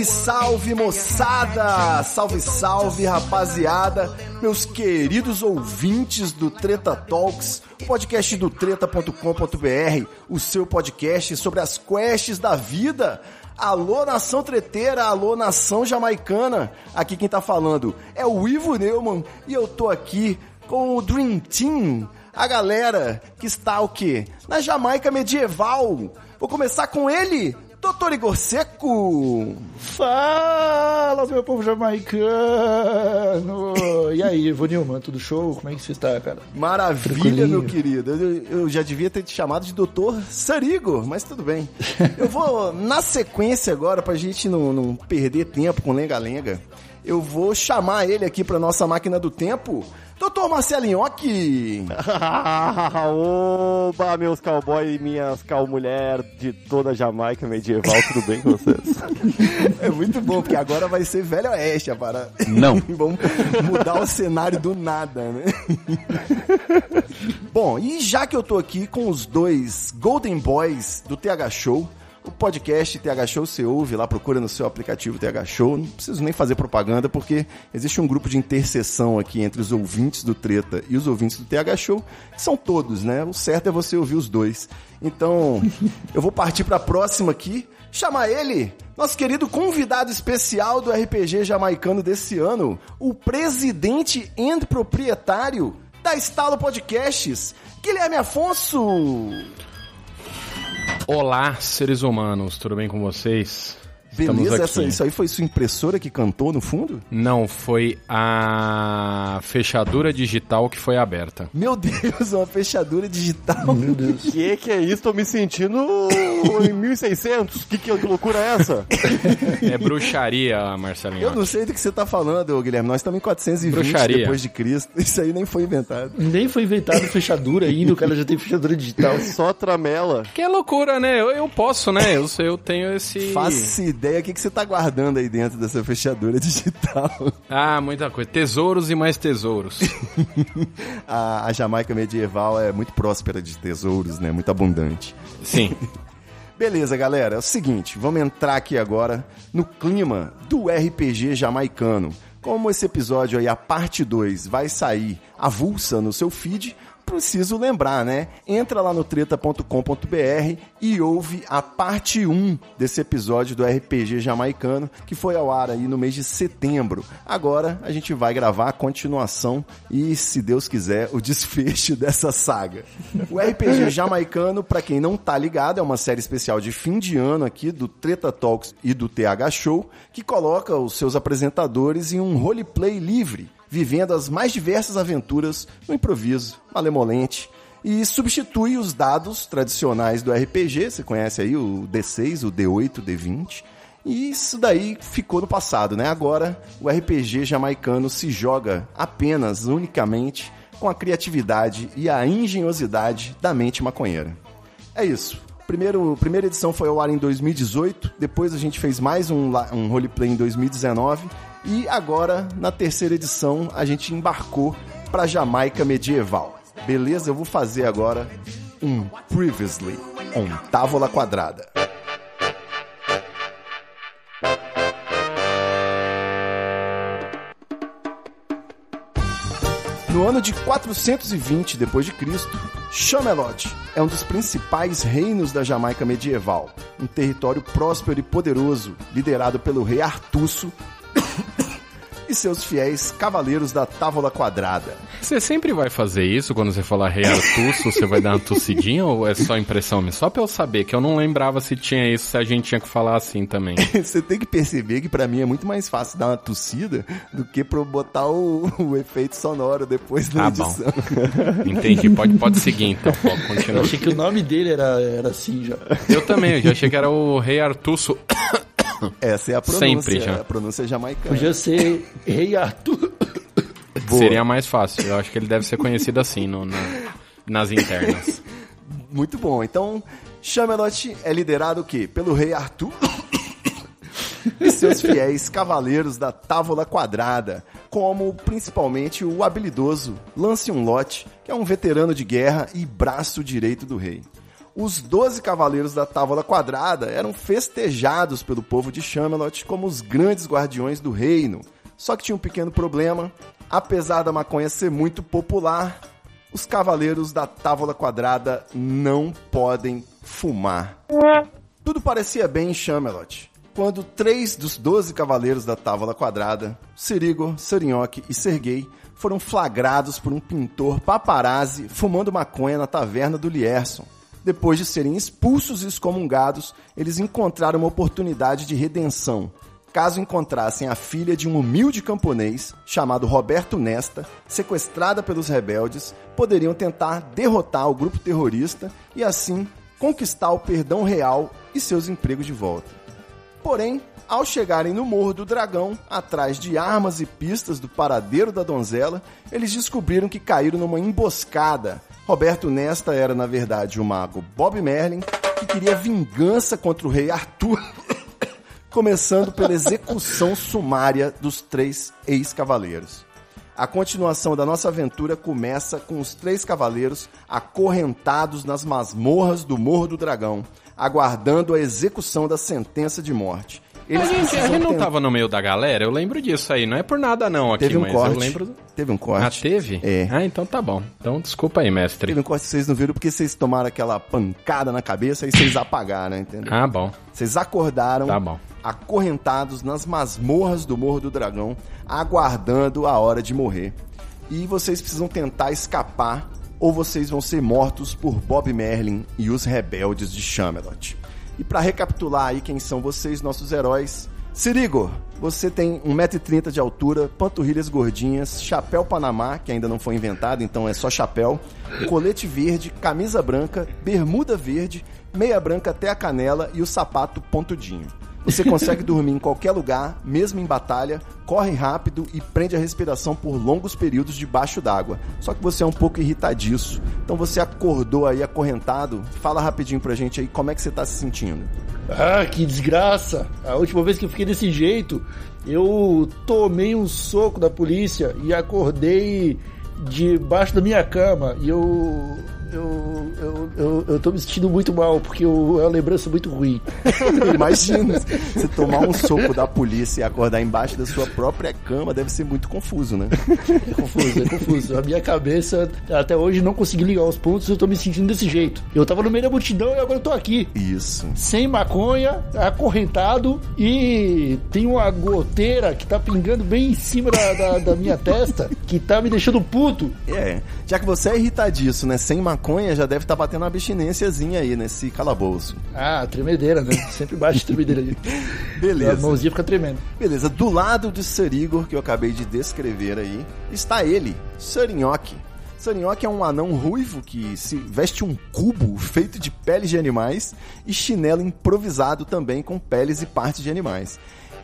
Salve, salve, moçada! Salve, salve, rapaziada! Meus queridos ouvintes do Treta Talks, podcast do treta.com.br, o seu podcast sobre as quests da vida. Alô, nação treteira, alô, nação jamaicana. Aqui quem tá falando é o Ivo Neumann e eu tô aqui com o Dream Team, a galera que está o quê? Na Jamaica medieval. Vou começar com ele, Doutor Igor Seco. Fala, meu povo jamaicano! E aí, Ivo Nilman, tudo show? Como é que você está, cara? Maravilha, meu querido. Eu, eu já devia ter te chamado de Doutor Sarigo, mas tudo bem. Eu vou, na sequência agora, pra gente não, não perder tempo com lenga-lenga, eu vou chamar ele aqui pra nossa máquina do tempo, Doutor Marcelinhoque. Oba, meus cowboy e minhas cow-mulher de toda a Jamaica medieval, tudo bem com vocês? É muito bom, porque agora vai ser Velho Oeste a parada. Não. Vamos mudar o cenário do nada, né? Bom, e já que eu tô aqui com os dois Golden Boys do TH Show, o podcast TH Show você ouve lá, procura no seu aplicativo TH Show. Não preciso nem fazer propaganda, porque existe um grupo de interseção aqui entre os ouvintes do Treta e os ouvintes do TH Show, que são todos, né? O certo é você ouvir os dois. Então, eu vou partir pra próxima aqui, chamar ele, nosso querido convidado especial do RPG jamaicano desse ano, o presidente e proprietário da Estalo Podcasts, Guilherme Afonso. Olá, seres humanos, tudo bem com vocês? Beleza, essa, isso aí foi sua impressora que cantou no fundo? Não, foi a fechadura digital que foi aberta. Meu Deus, uma fechadura digital. Meu Deus. que que é isso? Tô me sentindo em 1600. Que, que loucura é essa? É bruxaria, Marcelinho. Eu não sei do que você tá falando, Guilherme. Nós estamos em 420 Bruxaria. depois de Cristo. Isso aí nem foi inventado. Nem foi inventado fechadura ainda, o cara já tem fechadura digital. Só tramela. Que é loucura, né? Eu, eu posso, né? Eu, eu tenho esse... Faça ideia o que, que você tá guardando aí dentro dessa fechadura digital. Ah, muita coisa. Tesouros e mais tesouros. A, a Jamaica medieval é muito próspera de tesouros, né? Muito abundante. Sim. Beleza, galera. É o seguinte, vamos entrar aqui agora no clima do RPG jamaicano. Como esse episódio aí, a parte 2, vai sair avulsa no seu feed, preciso lembrar, né? Entra lá no treta.com.br e ouve a parte 1 desse episódio do RPG jamaicano, que foi ao ar aí no mês de setembro. Agora a gente vai gravar a continuação e, se Deus quiser, o desfecho dessa saga. O RPG jamaicano, pra quem não tá ligado, é uma série especial de fim de ano aqui do Treta Talks e do TH Show, que coloca os seus apresentadores em um roleplay livre vivendo as mais diversas aventuras no improviso, malemolente, e substitui os dados tradicionais do RPG, você conhece aí o D6, o D8, o D20, e isso daí ficou no passado, né? Agora o RPG jamaicano se joga apenas, unicamente, com a criatividade e a engenhosidade da mente maconheira. É isso. Primeiro, primeira edição foi ao ar em 2018, depois a gente fez mais um, um roleplay em 2019 e agora, na terceira edição, a gente embarcou para Jamaica medieval. Beleza? Eu vou fazer agora um Previously on Távola Quadrada. No ano de 420 depois de Cristo, Chamelot é um dos principais reinos da Jamaica medieval, um território próspero e poderoso, liderado pelo rei Artusso e seus fiéis cavaleiros da Távola Quadrada. Você sempre vai fazer isso quando você falar rei Artusso, você vai dar uma tossidinha ou é só impressão minha? Só pra eu saber, que eu não lembrava se tinha isso, se a gente tinha que falar assim também. Você tem que perceber que pra mim é muito mais fácil dar uma tossida do que pra eu botar o, o efeito sonoro depois da bom. edição. Entendi, pode, pode seguir então, pode Eu continuar. achei que o nome dele era, era assim já. Eu também, eu já achei que era o rei Artusso. Essa é a pronúncia, Sempre já. a pronúncia jamaicana. Podia ser Rei Arthur. Seria mais fácil, eu acho que ele deve ser conhecido assim no, na- nas internas. Muito bom. Então, Chamelot é liderado o quê? Pelo rei Arthur e seus fiéis cavaleiros da Távola Quadrada, como principalmente o habilidoso Lanceolot, que é um veterano de guerra e braço direito do rei. Os doze cavaleiros da Távola Quadrada eram festejados pelo povo de Chamelot como os grandes guardiões do reino. Só que tinha um pequeno problema. Apesar da maconha ser muito popular, os cavaleiros da Távola Quadrada não podem fumar. Tudo parecia bem em Chamelot. Quando três dos doze cavaleiros da Távola Quadrada, Sirigo, Serinhoque e Sergei, foram flagrados por um pintor paparazzi fumando maconha na taverna do Lierson. Depois de serem expulsos e excomungados, eles encontraram uma oportunidade de redenção. Caso encontrassem a filha de um humilde camponês chamado Roberto Nesta, sequestrada pelos rebeldes, poderiam tentar derrotar o grupo terrorista e assim conquistar o perdão real e seus empregos de volta. Porém, ao chegarem no Morro do Dragão, atrás de armas e pistas do paradeiro da donzela, eles descobriram que caíram numa emboscada. Roberto Nesta era, na verdade, o mago Bob Merlin, que queria vingança contra o rei Arthur, começando pela execução sumária dos três ex-cavaleiros. A continuação da nossa aventura começa com os três cavaleiros acorrentados nas masmorras do Morro do Dragão, aguardando a execução da sentença de morte. Eles a gente, a gente não tentar- tava no meio da galera, eu lembro disso aí, não é por nada não aqui, Teve um mas corte. eu lembro... Teve um corte. Ah, teve? É. Ah, então tá bom. Então desculpa aí, mestre. Teve um corte que vocês não viram porque vocês tomaram aquela pancada na cabeça e vocês apagaram, entendeu? Ah, bom. Vocês acordaram Tá bom. acorrentados nas masmorras do Morro do Dragão, aguardando a hora de morrer. E vocês precisam tentar escapar ou vocês vão ser mortos por Bob Merlin e os rebeldes de Chamelot. E para recapitular aí quem são vocês, nossos heróis, Sirigo, você tem 1,30m de altura, panturrilhas gordinhas, chapéu Panamá, que ainda não foi inventado, então é só chapéu, colete verde, camisa branca, bermuda verde, meia branca até a canela e o sapato pontudinho. Você consegue dormir em qualquer lugar, mesmo em batalha, corre rápido e prende a respiração por longos períodos debaixo d'água. Só que você é um pouco irritadiço. Então você acordou aí acorrentado. Fala rapidinho pra gente aí como é que você tá se sentindo. Ah, que desgraça! A última vez que eu fiquei desse jeito, eu tomei um soco da polícia e acordei debaixo da minha cama. E eu. Eu, eu, eu, eu tô me sentindo muito mal, porque eu, é uma lembrança muito ruim. Imagina, você tomar um soco da polícia e acordar embaixo da sua própria cama deve ser muito confuso, né? É confuso, é confuso. A minha cabeça até hoje não consegui ligar os pontos eu tô me sentindo desse jeito. Eu tava no meio da multidão e agora eu tô aqui. Isso. Sem maconha, acorrentado e tem uma goteira que tá pingando bem em cima da, da, da minha testa, que tá me deixando puto. É, já que você é irritadiço, né? Sem maconha, já deve estar batendo uma abstinênciazinha aí nesse calabouço. Ah, tremedeira, né? Sempre bate tremedeira ali. A Beleza. mãozinha fica tremendo. Beleza, do lado de Serigor, que eu acabei de descrever aí, está ele, Sarinhoque. Sarinhoque é um anão ruivo que se veste um cubo feito de peles de animais e chinelo improvisado também com peles e partes de animais.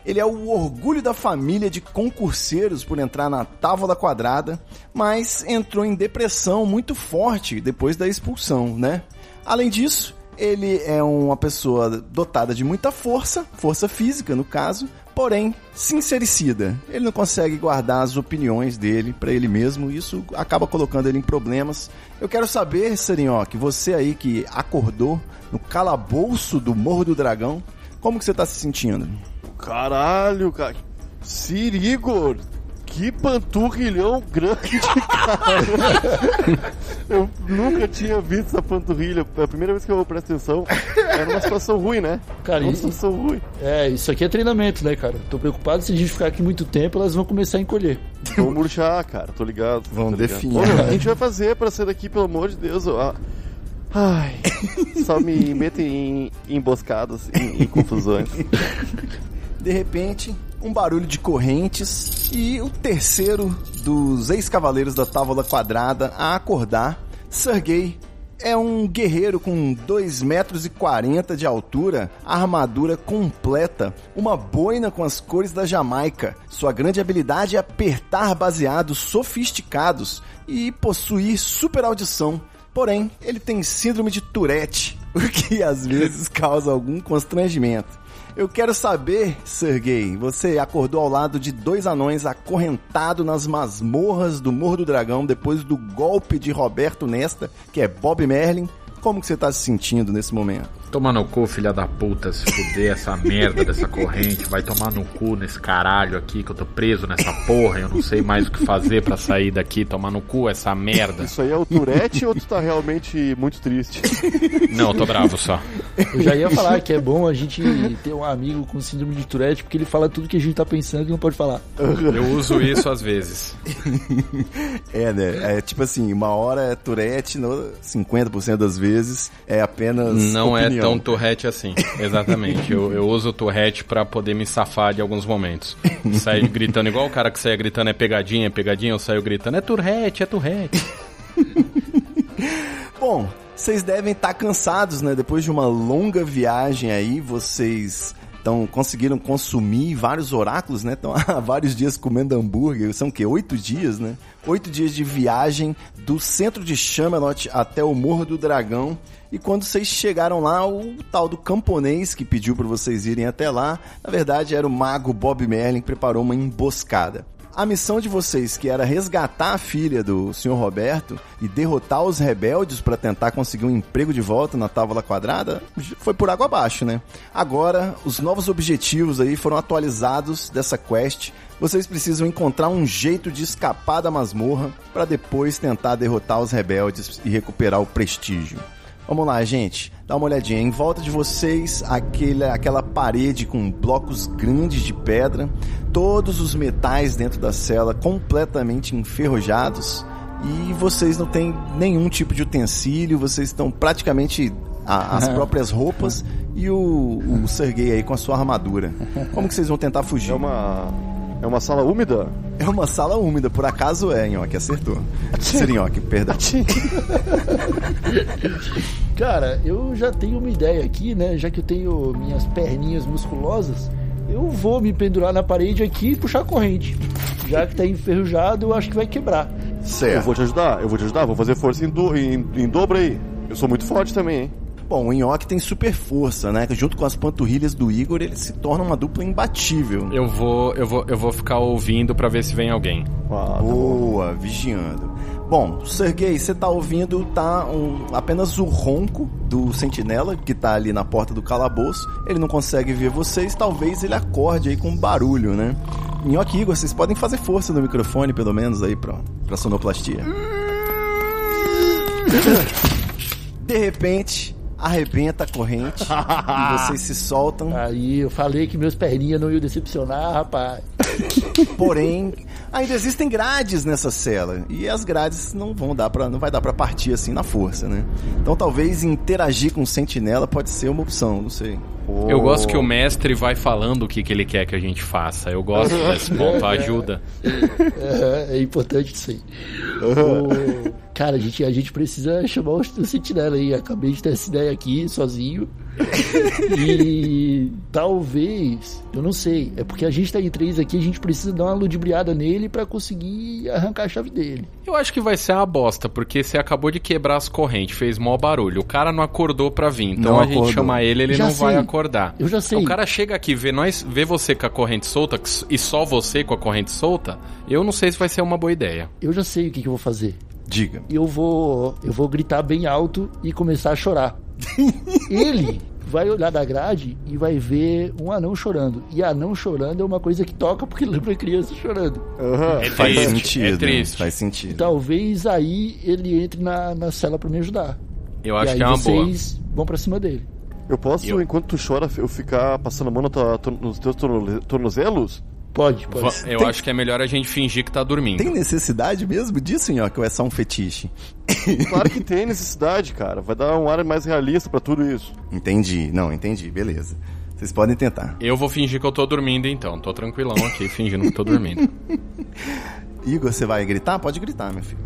Ele é o orgulho da família de concurseiros por entrar na távola quadrada, mas entrou em depressão muito forte depois da expulsão, né? Além disso, ele é uma pessoa dotada de muita força, força física no caso, porém sincericida. Ele não consegue guardar as opiniões dele para ele mesmo, isso acaba colocando ele em problemas. Eu quero saber, Serinhoque, você aí que acordou no calabouço do Morro do Dragão, como que você tá se sentindo? Caralho, cara. Sirigor. Que panturrilhão grande, cara. eu nunca tinha visto essa panturrilha. É a primeira vez que eu presto atenção. Era uma situação ruim, né? Cara, uma isso- situação ruim. É, isso aqui é treinamento, né, cara? Tô preocupado se a gente ficar aqui muito tempo, elas vão começar a encolher. Vamos murchar, cara. Tô ligado. Vão definhar. A gente vai fazer pra sair daqui, pelo amor de Deus. ó. Ai, só me metem em emboscadas, em, em confusões. De repente, um barulho de correntes e o terceiro dos ex-cavaleiros da Távola Quadrada a acordar, Sergei, é um guerreiro com 2 metros e 40 de altura, armadura completa, uma boina com as cores da Jamaica. Sua grande habilidade é apertar baseados sofisticados e possuir super audição. Porém, ele tem síndrome de Tourette, o que às vezes causa algum constrangimento. Eu quero saber, Sergei, você acordou ao lado de dois anões acorrentado nas masmorras do Morro do Dragão depois do golpe de Roberto Nesta, que é Bob Merlin. Como que você tá se sentindo nesse momento? Toma no cu, filha da puta, se fuder essa merda dessa corrente. Vai tomar no cu nesse caralho aqui que eu tô preso nessa porra. Eu não sei mais o que fazer pra sair daqui. Tomar no cu essa merda. Isso aí é o Tourette ou tu tá realmente muito triste? Não, eu tô bravo só. Eu já ia falar que é bom a gente ter um amigo com síndrome de Tourette, porque ele fala tudo que a gente tá pensando e não pode falar. Eu uso isso às vezes. É, né? É tipo assim, uma hora é Tourette, no 50% das vezes é apenas Não é opinião. tão Tourette assim. Exatamente. Eu, eu uso o Tourette pra poder me safar de alguns momentos. Sair gritando, igual o cara que saia gritando é pegadinha, é pegadinha, eu saio gritando é Tourette, é Tourette. Bom, vocês devem estar cansados, né? Depois de uma longa viagem aí, vocês então conseguiram consumir vários oráculos, né? Estão há vários dias comendo hambúrguer. São o quê? Oito dias, né? Oito dias de viagem do centro de Chamelot até o Morro do Dragão. E quando vocês chegaram lá, o tal do camponês que pediu para vocês irem até lá, na verdade era o mago Bob Merlin que preparou uma emboscada. A missão de vocês, que era resgatar a filha do Sr. Roberto e derrotar os rebeldes para tentar conseguir um emprego de volta na Távola Quadrada, foi por água abaixo, né? Agora, os novos objetivos aí foram atualizados dessa quest. Vocês precisam encontrar um jeito de escapar da masmorra para depois tentar derrotar os rebeldes e recuperar o prestígio. Vamos lá, gente. Dá uma olhadinha. Em volta de vocês, aquele, aquela parede com blocos grandes de pedra, todos os metais dentro da cela completamente enferrujados e vocês não têm nenhum tipo de utensílio, vocês estão praticamente a- as próprias roupas e o, o Sergei aí com a sua armadura. Como que vocês vão tentar fugir? É uma. É uma sala úmida? É uma sala úmida, por acaso é, Nhoque, acertou. Sirinhoque, perdão. Cara, eu já tenho uma ideia aqui, né? Já que eu tenho minhas perninhas musculosas, eu vou me pendurar na parede aqui e puxar a corrente. Já que tá enferrujado, eu acho que vai quebrar. Eu Certo. vou te ajudar, eu vou te ajudar, vou fazer força em, do, em, em dobro aí. Eu sou muito forte também, hein? Bom, o Nhoque tem super força, né? Junto com as panturrilhas do Igor, ele se torna uma dupla imbatível. Eu vou, eu vou, eu vou ficar ouvindo pra ver se vem alguém. Ah, tá bom. Boa, vigiando. Bom, Sergei, você tá ouvindo tá um- apenas o ronco do sentinela que tá ali na porta do calabouço. Ele não consegue ver vocês, talvez ele acorde aí com barulho, né? Nhoque e Igor, vocês podem fazer força no microfone, pelo menos, aí pra, pra sonoplastia. De repente, arrebenta a corrente e vocês se soltam. Aí eu falei que meus perninhas não iam decepcionar, rapaz. Porém, ainda existem grades nessa cela e as grades não vão dar para não vai dar para partir assim na força, né? Então talvez interagir com o sentinela pode ser uma opção, não sei. Eu gosto que o mestre vai falando o que, que ele quer que a gente faça. Eu gosto desse ponto, ajuda. É, é importante isso aí. O- Cara, a gente, a gente precisa chamar o sentinela aí. Acabei de ter essa ideia aqui, sozinho. E talvez, eu não sei, é porque a gente tá em três aqui, a gente precisa dar uma ludibriada nele pra conseguir arrancar a chave dele. Eu acho que vai ser uma bosta, porque você acabou de quebrar as correntes, fez mó barulho. O cara não acordou pra vir, então Não a gente acordou. chama ele, ele Já não vai sei. acordar. Eu já sei. O cara chega aqui, vê nós, vê você com a corrente solta e só você com a corrente solta. Eu não sei se vai ser uma boa ideia. Eu já sei o que, que eu vou fazer. Diga. Eu vou, eu vou gritar bem alto e começar a chorar. Ele vai olhar da grade e vai ver um anão chorando. E anão chorando é uma coisa que toca porque lembra criança chorando. Aham. É Faz triste, sentido. é triste. Faz sentido. Talvez aí ele entre na, na cela pra me ajudar. Eu e acho aí que é uma boa. vocês vão pra cima dele. Eu posso, Eu- enquanto tu chora, eu ficar passando a mão to- nos teus torno- tornozelos? Pode, pode. Va- Eu Tem- acho que é melhor a gente fingir que tá dormindo. Tem necessidade mesmo disso, Nhoque, ou é só um fetiche? Claro que tem necessidade, cara. Vai dar um ar mais realista pra tudo isso. Entendi. Não, entendi. Beleza. Vocês podem tentar. Eu vou fingir que eu tô dormindo então. Tô tranquilão aqui, fingindo que tô dormindo. Igor, você vai gritar? Pode gritar, meu filho.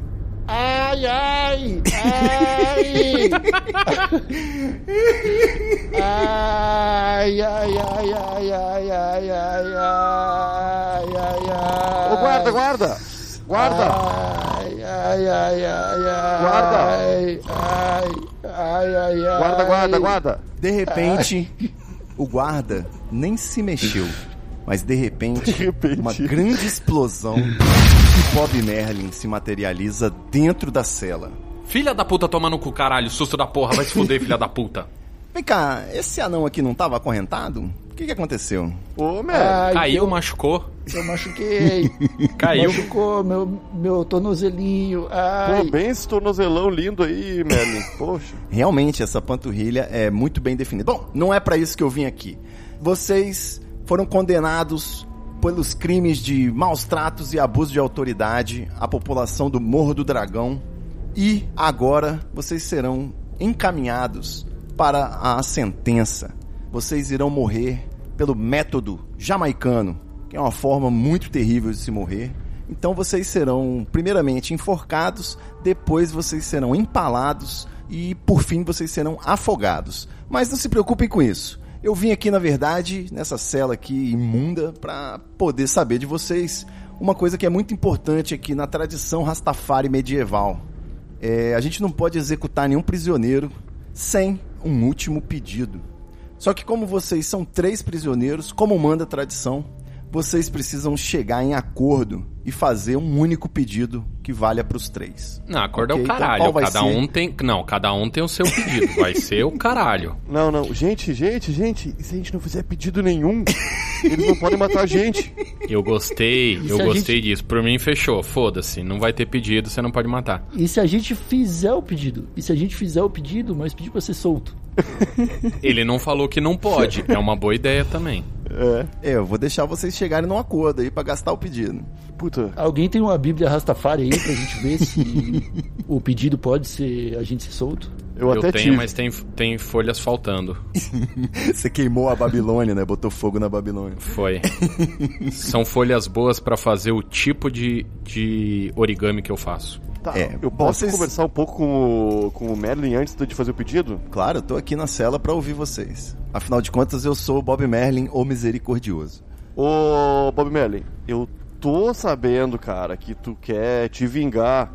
Ai, ai! Ai! ai, ai, ai, ai, ai, ai, ai, ai, ai, ai. Ô, guarda, guarda! Guarda! Ai, ai, ai, ai, ai. Guarda. Ai, ai, ai, ai, ai. Guarda, guarda, guarda! De repente, o guarda nem se mexeu. Mas de repente, De repente. uma grande explosão e Bob Merlin se materializa dentro da cela. Filha da puta toma no cu, caralho. Susto da porra. Vai se fuder, filha da puta. Vem cá, esse anão aqui não tava acorrentado? O que, que aconteceu? Ô, man! Ai, Caiu, eu, machucou. eu machuquei. Caiu. Machucou meu, meu tornozelinho. Ai. Pô, bem esse tornozelão lindo aí, Merlin. Poxa. Realmente, essa panturrilha é muito bem definida. Bom, não é pra isso que eu vim aqui. Vocês foram condenados pelos crimes de maus tratos e abuso de autoridade à população do Morro do Dragão e agora vocês serão encaminhados para a sentença. Vocês irão morrer pelo método jamaicano, que é uma forma muito terrível de se morrer. Então vocês serão primeiramente enforcados, depois vocês serão empalados e por fim vocês serão afogados. Mas não se preocupem com isso. Eu vim aqui na verdade nessa cela aqui imunda para poder saber de vocês uma coisa que é muito importante aqui na tradição Rastafari medieval. É, a gente não pode executar nenhum prisioneiro sem um último pedido. Só que como vocês são três prisioneiros, como manda a tradição, vocês precisam chegar em acordo e fazer um único pedido que valha para os três. Não, acordo Ok, é o então caralho. vai cada ser? um tem. Não, cada um tem o seu pedido. Vai ser o caralho. Não, não. Gente, gente, gente. E se a gente não fizer pedido nenhum? Eles não podem matar a gente. Eu gostei, E eu gostei gente- disso. Por mim, fechou. Foda-se. Não vai ter pedido, você não pode matar. E se a gente fizer o pedido? E se a gente fizer o pedido, mas pedir pra ser solto? Ele não falou que não pode. É uma boa ideia também. É. É, eu vou deixar vocês chegarem num acordo aí para gastar o pedido. Puta. Alguém tem uma Bíblia Rastafari aí pra gente ver se o pedido pode ser a gente ser solto? Eu, Eu, até tenho, tive. mas tem, tem folhas faltando. Você queimou a Babilônia, né? Botou fogo na Babilônia. Foi. São folhas boas pra fazer o tipo de, de origami que eu faço. Tá, É, eu posso vocês- conversar um pouco com o, com o Merlin antes de fazer o pedido? Claro, eu tô aqui na cela para ouvir vocês. Afinal de contas, eu sou o Bob Merlin, o misericordioso. Ô, Bob Merlin, eu tô sabendo, cara, que tu quer te vingar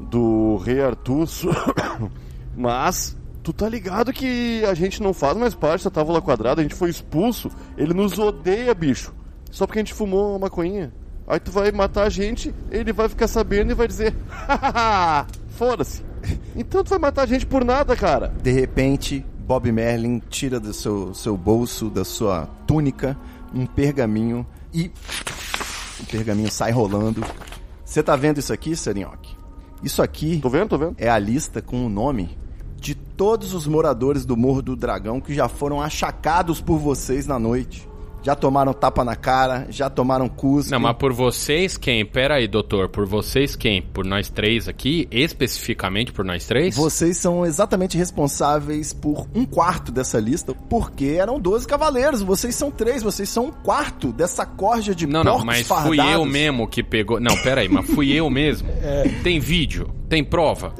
do Rei Arthur, su- mas tu tá ligado que a gente não faz mais parte da Távola Quadrada, a gente foi expulso, ele nos odeia, bicho, só porque a gente fumou uma maconhinha. Aí tu vai matar a gente, ele vai ficar sabendo e vai dizer, hahaha, foda-se. Então tu vai matar a gente por nada, cara. De repente, Bob Merlin tira do seu, seu bolso, da sua túnica, um pergaminho e o pergaminho sai rolando. Você tá vendo isso aqui, Serinhoque? Isso aqui Tô vendo, tô vendo. é a lista com o nome de todos os moradores do Morro do Dragão que já foram achacados por vocês na noite. Já tomaram tapa na cara, já tomaram cuspe. Não, mas por vocês quem? Pera aí, doutor. Por vocês quem? Por nós três aqui? Especificamente por nós três? Vocês são exatamente responsáveis por um quarto dessa lista, porque eram 12 cavaleiros. Vocês são três, vocês são um quarto dessa corja de Não, não, mas fardados. fui eu mesmo que pegou. Não, pera aí, mas fui eu mesmo. Tem vídeo? Tem prova?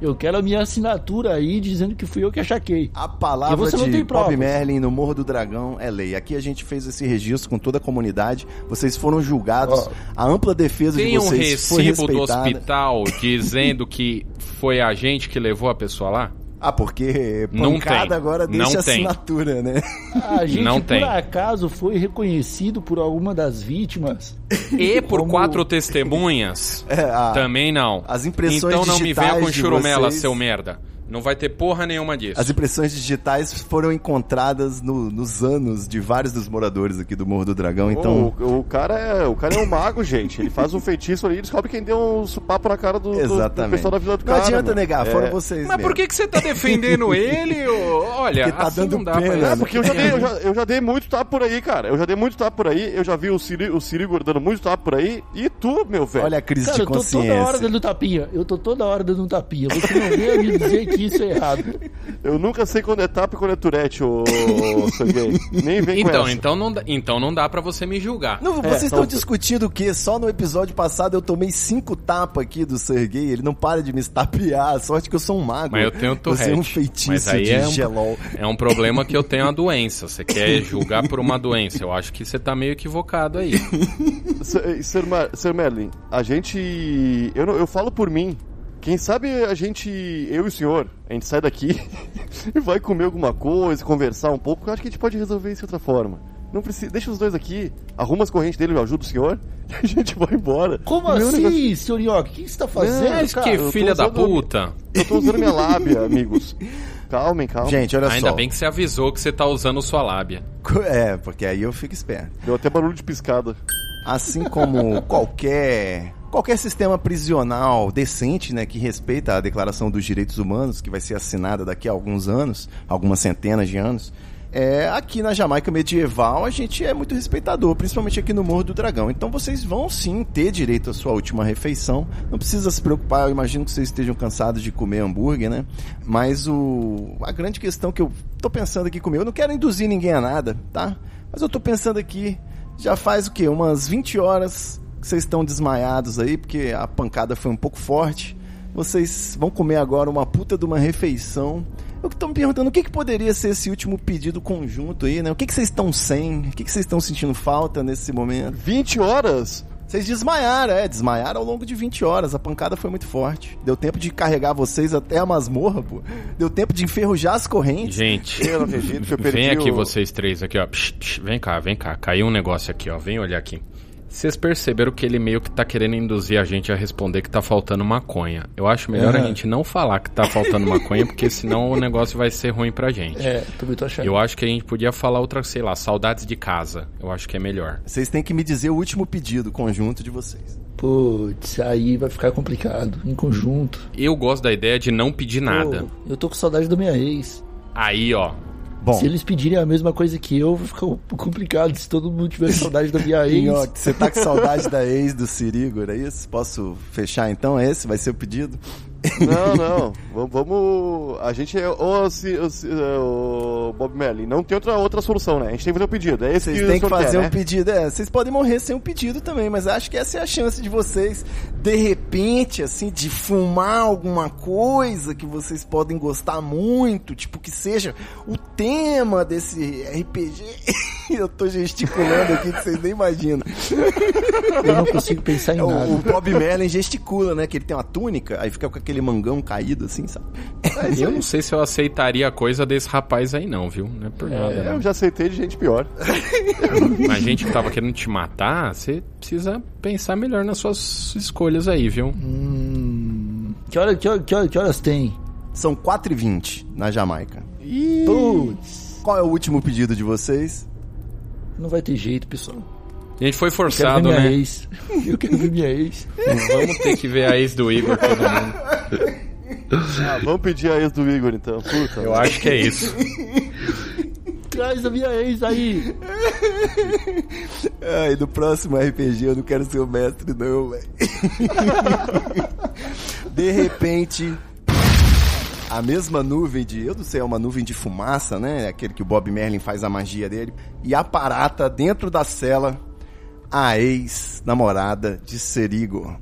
Eu quero a minha assinatura aí dizendo que fui eu que achaquei. A palavra de tem Bob. Merlin no Morro do Dragão é lei. Aqui a gente fez esse registro com toda a comunidade. Vocês foram julgados. Ó. a ampla defesa Tem de um vocês foi recibo do respeitada. hospital dizendo que foi a gente que levou a pessoa lá? Ah, porque Não pancada tem. agora Não deixa tem. assinatura, né? A gente, Não por tem. acaso, foi reconhecido por alguma das vítimas? E por Como- quatro testemunhas? É, a- Também não. as impressões Então não me venha com churumela, vocês- seu merda. Não vai ter porra nenhuma disso. As impressões digitais foram encontradas no- nos anos de vários dos moradores aqui do Morro do Dragão, então... o, o cara é, o cara é um mago, gente. Ele faz um feitiço ali e descobre quem deu um supapo na cara do, do- do Exatamente. pessoal da Vila do não cara. adianta meu. negar, É. foram vocês Mas mesmo. por que, que você tá defendendo ele? Olha, Porque tá assim dando não dá pena, pra... É, porque eu já, dei, eu, já, eu já dei muito tapa por aí, cara. Eu já dei muito tapa por aí. Eu já vi o Siri, o Sirigo dando muito tapa por aí. E tu, meu velho? Olha a crise Cara, de eu tô toda consciência. hora dando tapinha. Eu tô toda hora dando tapinha. Você não vem me dizer que isso é errado. Eu nunca sei quando é tapa e quando é turete, ô Serguei. Nem vem com Então, essa. então não, dá, então não dá pra você me julgar. Não, É, vocês estão então- discutindo o quê? Só no episódio passado eu tomei cinco tapas aqui do Sergei, ele não para de me estapear, sorte que eu sou um mago. Mas eu tenho Você é um feitiço Mas aí de é um, gelol. é um problema que eu tenho a doença. Você quer julgar por uma doença. Eu acho que você tá meio equivocado aí. Sir Merlin, a gente. Eu, não- eu falo por mim. Quem sabe a gente, eu e o senhor, a gente sai daqui e vai comer alguma coisa, conversar um pouco. Eu acho que a gente pode resolver isso de outra forma. Não precisa, deixa os dois aqui, arruma as correntes dele, eu ajudo o senhor e a gente vai embora. Como meu assim, negócio- senhor Nhoque? O que você tá fazendo, Mas cara? que filha da puta. Eu tô usando minha lábia, amigos. Calmem, calma. Gente, olha Ainda só. bem que você avisou que você tá usando sua lábia. É, porque aí eu fico esperto. Deu até barulho de piscada. Assim como qualquer qualquer sistema prisional decente, né, que respeita a Declaração dos Direitos Humanos, que vai ser assinada daqui a alguns anos, algumas centenas de anos, é, aqui na Jamaica medieval a gente é muito respeitador, principalmente aqui no Morro do Dragão. Então vocês vão sim ter direito à sua última refeição. Não precisa se preocupar, eu imagino que vocês estejam cansados de comer hambúrguer, né? Mas o a grande questão que eu tô pensando aqui comigo, eu não quero induzir ninguém a nada, tá? Mas eu tô pensando aqui, já faz o quê? Umas 20 horas vocês estão desmaiados aí, porque a pancada foi um pouco forte. Vocês vão comer agora uma puta de uma refeição. Eu que tô me perguntando o que, que poderia ser esse último pedido conjunto aí, né? O que, que vocês estão sem? O que, que vocês estão sentindo falta nesse momento? 20 horas? Vocês desmaiaram, é, desmaiaram ao longo de 20 horas. A pancada foi muito forte. Deu tempo de carregar vocês até a masmorra, pô. Deu tempo de enferrujar as correntes. Gente, Eu não acredito que eu perdi vem aqui o- vocês três aqui, ó. Psh, psh, vem cá, vem cá. Caiu um negócio aqui, ó. Vem olhar aqui. Vocês perceberam que ele meio que tá querendo induzir a gente a responder que tá faltando maconha. Eu acho melhor a Aham. gente não falar que tá faltando maconha, porque senão o negócio vai ser ruim pra gente. É, também tô achando. Eu acho que a gente podia falar outra, sei lá, saudades de casa. Eu acho que é melhor. Vocês têm que me dizer o último pedido conjunto de vocês. Putz, aí vai ficar complicado. Em conjunto. Eu gosto da ideia de não pedir nada. Pô, eu tô com saudade da minha ex. Aí, ó. Bom, Se eles pedirem a mesma coisa que eu, vai ficar um complicado. Se todo mundo tiver saudade da minha ex. Você tá com saudade da ex do Sirigor, é isso? Posso fechar então? Esse vai ser o pedido? Não, não. Vamos- Vamos. A gente é. Ô, se, ô, se- ô, Bob Merlin, não tem outra, outra solução, né? A gente tem que fazer o pedido. É esse Vocês que têm o que fazer quer, um né? pedido. É, vocês podem morrer sem um pedido também, mas acho que essa é a chance de vocês, de repente, assim, de fumar alguma coisa que vocês podem gostar muito, tipo, que seja o tema desse RPG. Eu tô gesticulando aqui que vocês nem imaginam. Eu não consigo pensar em É, O, nada. o Bob Merlin gesticula, né? Que ele tem uma túnica, aí fica com aquele mangão caído, assim, sabe? Eu não sei se eu aceitaria a coisa desse rapaz aí, não, viu? Não é por nada. É, não. eu já aceitei de gente pior. Mas gente que tava querendo te matar, você precisa pensar melhor nas suas escolhas aí, viu? Que, hora, que, hora, que, hora, que horas tem? São 4h20 na Jamaica. Putz, Qual é o último pedido de vocês? não vai ter jeito, pessoal. A gente foi Quero ver forçado, minha né? ex. Eu quero ver minha ex. Vamos ter que ver a ex do Igor todo mundo. Ah, vamos pedir a ex do Igor então. Puta. Eu acho que é isso. Traz a minha ex aí. Ai, no próximo RPG eu não quero ser o mestre, não, velho. De repente, a mesma nuvem de. Eu não sei, é uma nuvem de fumaça, né? Aquele que o Bob Merlin faz a magia dele. E aparata dentro da cela a ex-namorada de Serigo.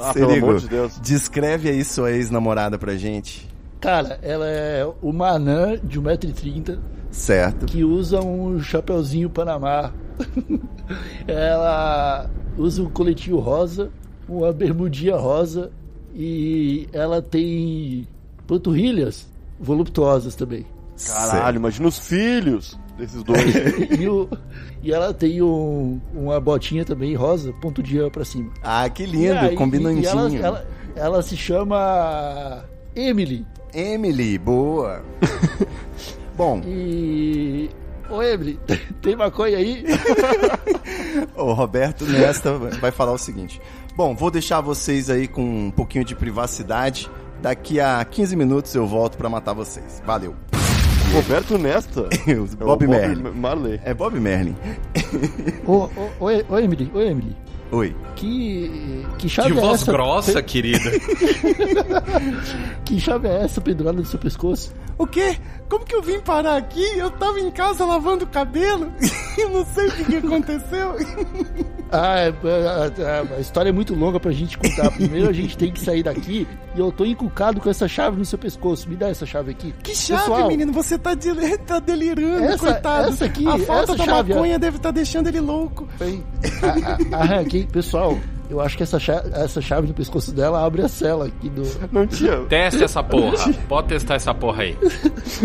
Ah, pelo amor de Deus. descreve aí sua ex-namorada pra gente. Cara, ela é uma anã de 1,30m Certo. que usa um chapeuzinho Panamá. ela usa um coletinho rosa, uma bermudinha rosa e ela tem panturrilhas voluptuosas também. Caralho, imagina os filhos desses dois. e, o- e ela tem um- uma botinha também rosa, pontudinha pra cima. Ah, que lindo, aí- combinandinho. e ela, ela, ela se chama Emily. Emily, boa. Bom, E. Ô Emily, tem maconha aí? o Roberto Nesta vai falar o seguinte. Bom, vou deixar vocês aí com um pouquinho de privacidade. Daqui a 15 minutos eu volto pra matar vocês. Valeu. Roberto Nesta. Eu, É o Bob Merlin. Marley. É Bob Merlin. ô, ô, ô, ô Emily, ô Emily. Oi. Que. Que chave Que é voz essa? grossa, querida. Que chave é essa pendurada no seu pescoço? O quê? Como que eu vim parar aqui? Eu tava em casa lavando o cabelo. Eu não sei o que, que aconteceu. Ah, é, é, a, a história é muito longa pra gente contar. Primeiro a gente tem que sair daqui e eu tô encucado com essa chave no seu pescoço. Me dá essa chave aqui. Que chave, Pessoal, menino? Você tá, de- tá delirando, Essa- coitado. essa aqui, a falta da chave, maconha deve estar deixando ele louco. Bem, a- a- Arranquei, pessoal. Eu acho que essa chave, essa chave no pescoço dela abre a cela aqui do. Não tinha. Teste essa porra. Pode testar essa porra aí.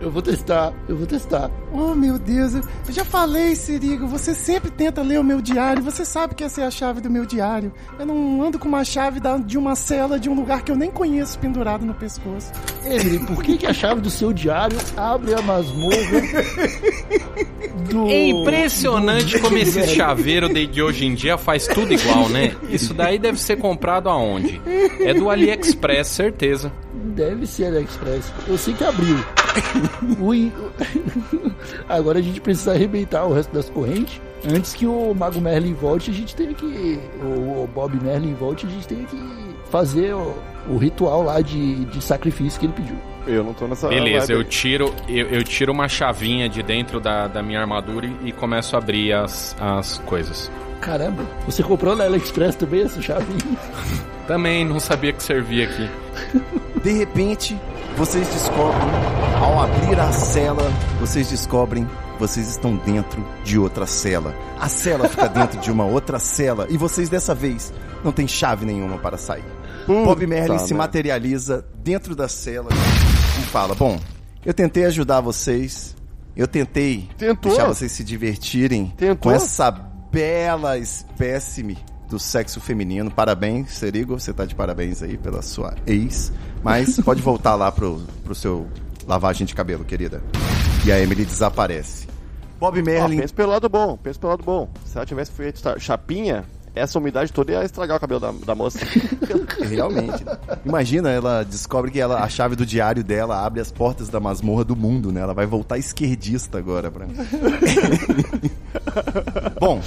Eu vou testar, eu vou testar. Oh, meu Deus. Eu já falei, Sirigo. Você sempre tenta ler o meu diário. Você sabe que essa é a chave do meu diário. Eu não ando com uma chave de uma cela de um lugar que eu nem conheço pendurado no pescoço. Emily, por que, que a chave do seu diário abre a masmorra do. É impressionante do- como esse chaveiro de hoje em dia faz tudo igual, né? Isso daí deve ser comprado aonde? É do AliExpress, certeza. Deve ser AliExpress. Eu sei que abriu. In- Agora a gente precisa arrebentar o resto das correntes. Antes que o Mago Merlin volte, a gente tem que. O, Bob Merlin volte, a gente tem que fazer o, o ritual lá de, de sacrifício que ele pediu. Eu não tô nessa. Beleza, eu tiro, eu, eu tiro uma chavinha de dentro da, da minha armadura e, e começo a abrir as, as coisas. Caramba, você comprou na AliExpress também essa chave? Também não sabia que servia aqui. De repente, vocês descobrem, ao abrir a cela, vocês descobrem vocês estão dentro de outra cela. A cela fica dentro de uma outra cela e vocês dessa vez não têm chave nenhuma para sair. Bob Merlin se merda. materializa dentro da cela e fala: Bom, eu tentei ajudar vocês, eu tentei Tentou? deixar vocês se divertirem Tentou? com essa bela espécime do sexo feminino. Parabéns, Serigo, você tá de parabéns aí pela sua ex. Mas pode voltar lá pro, pro seu lavagem de cabelo, querida. E a Emily desaparece. Bob Merlin pensa pelo lado bom, pensa pelo lado bom. Se ela tivesse feito chapinha, essa umidade toda ia estragar o cabelo da, da moça. Realmente. Imagina, ela descobre que ela, a chave do diário dela abre as portas da masmorra do mundo, né? Ela vai voltar esquerdista agora. Pra... Bom,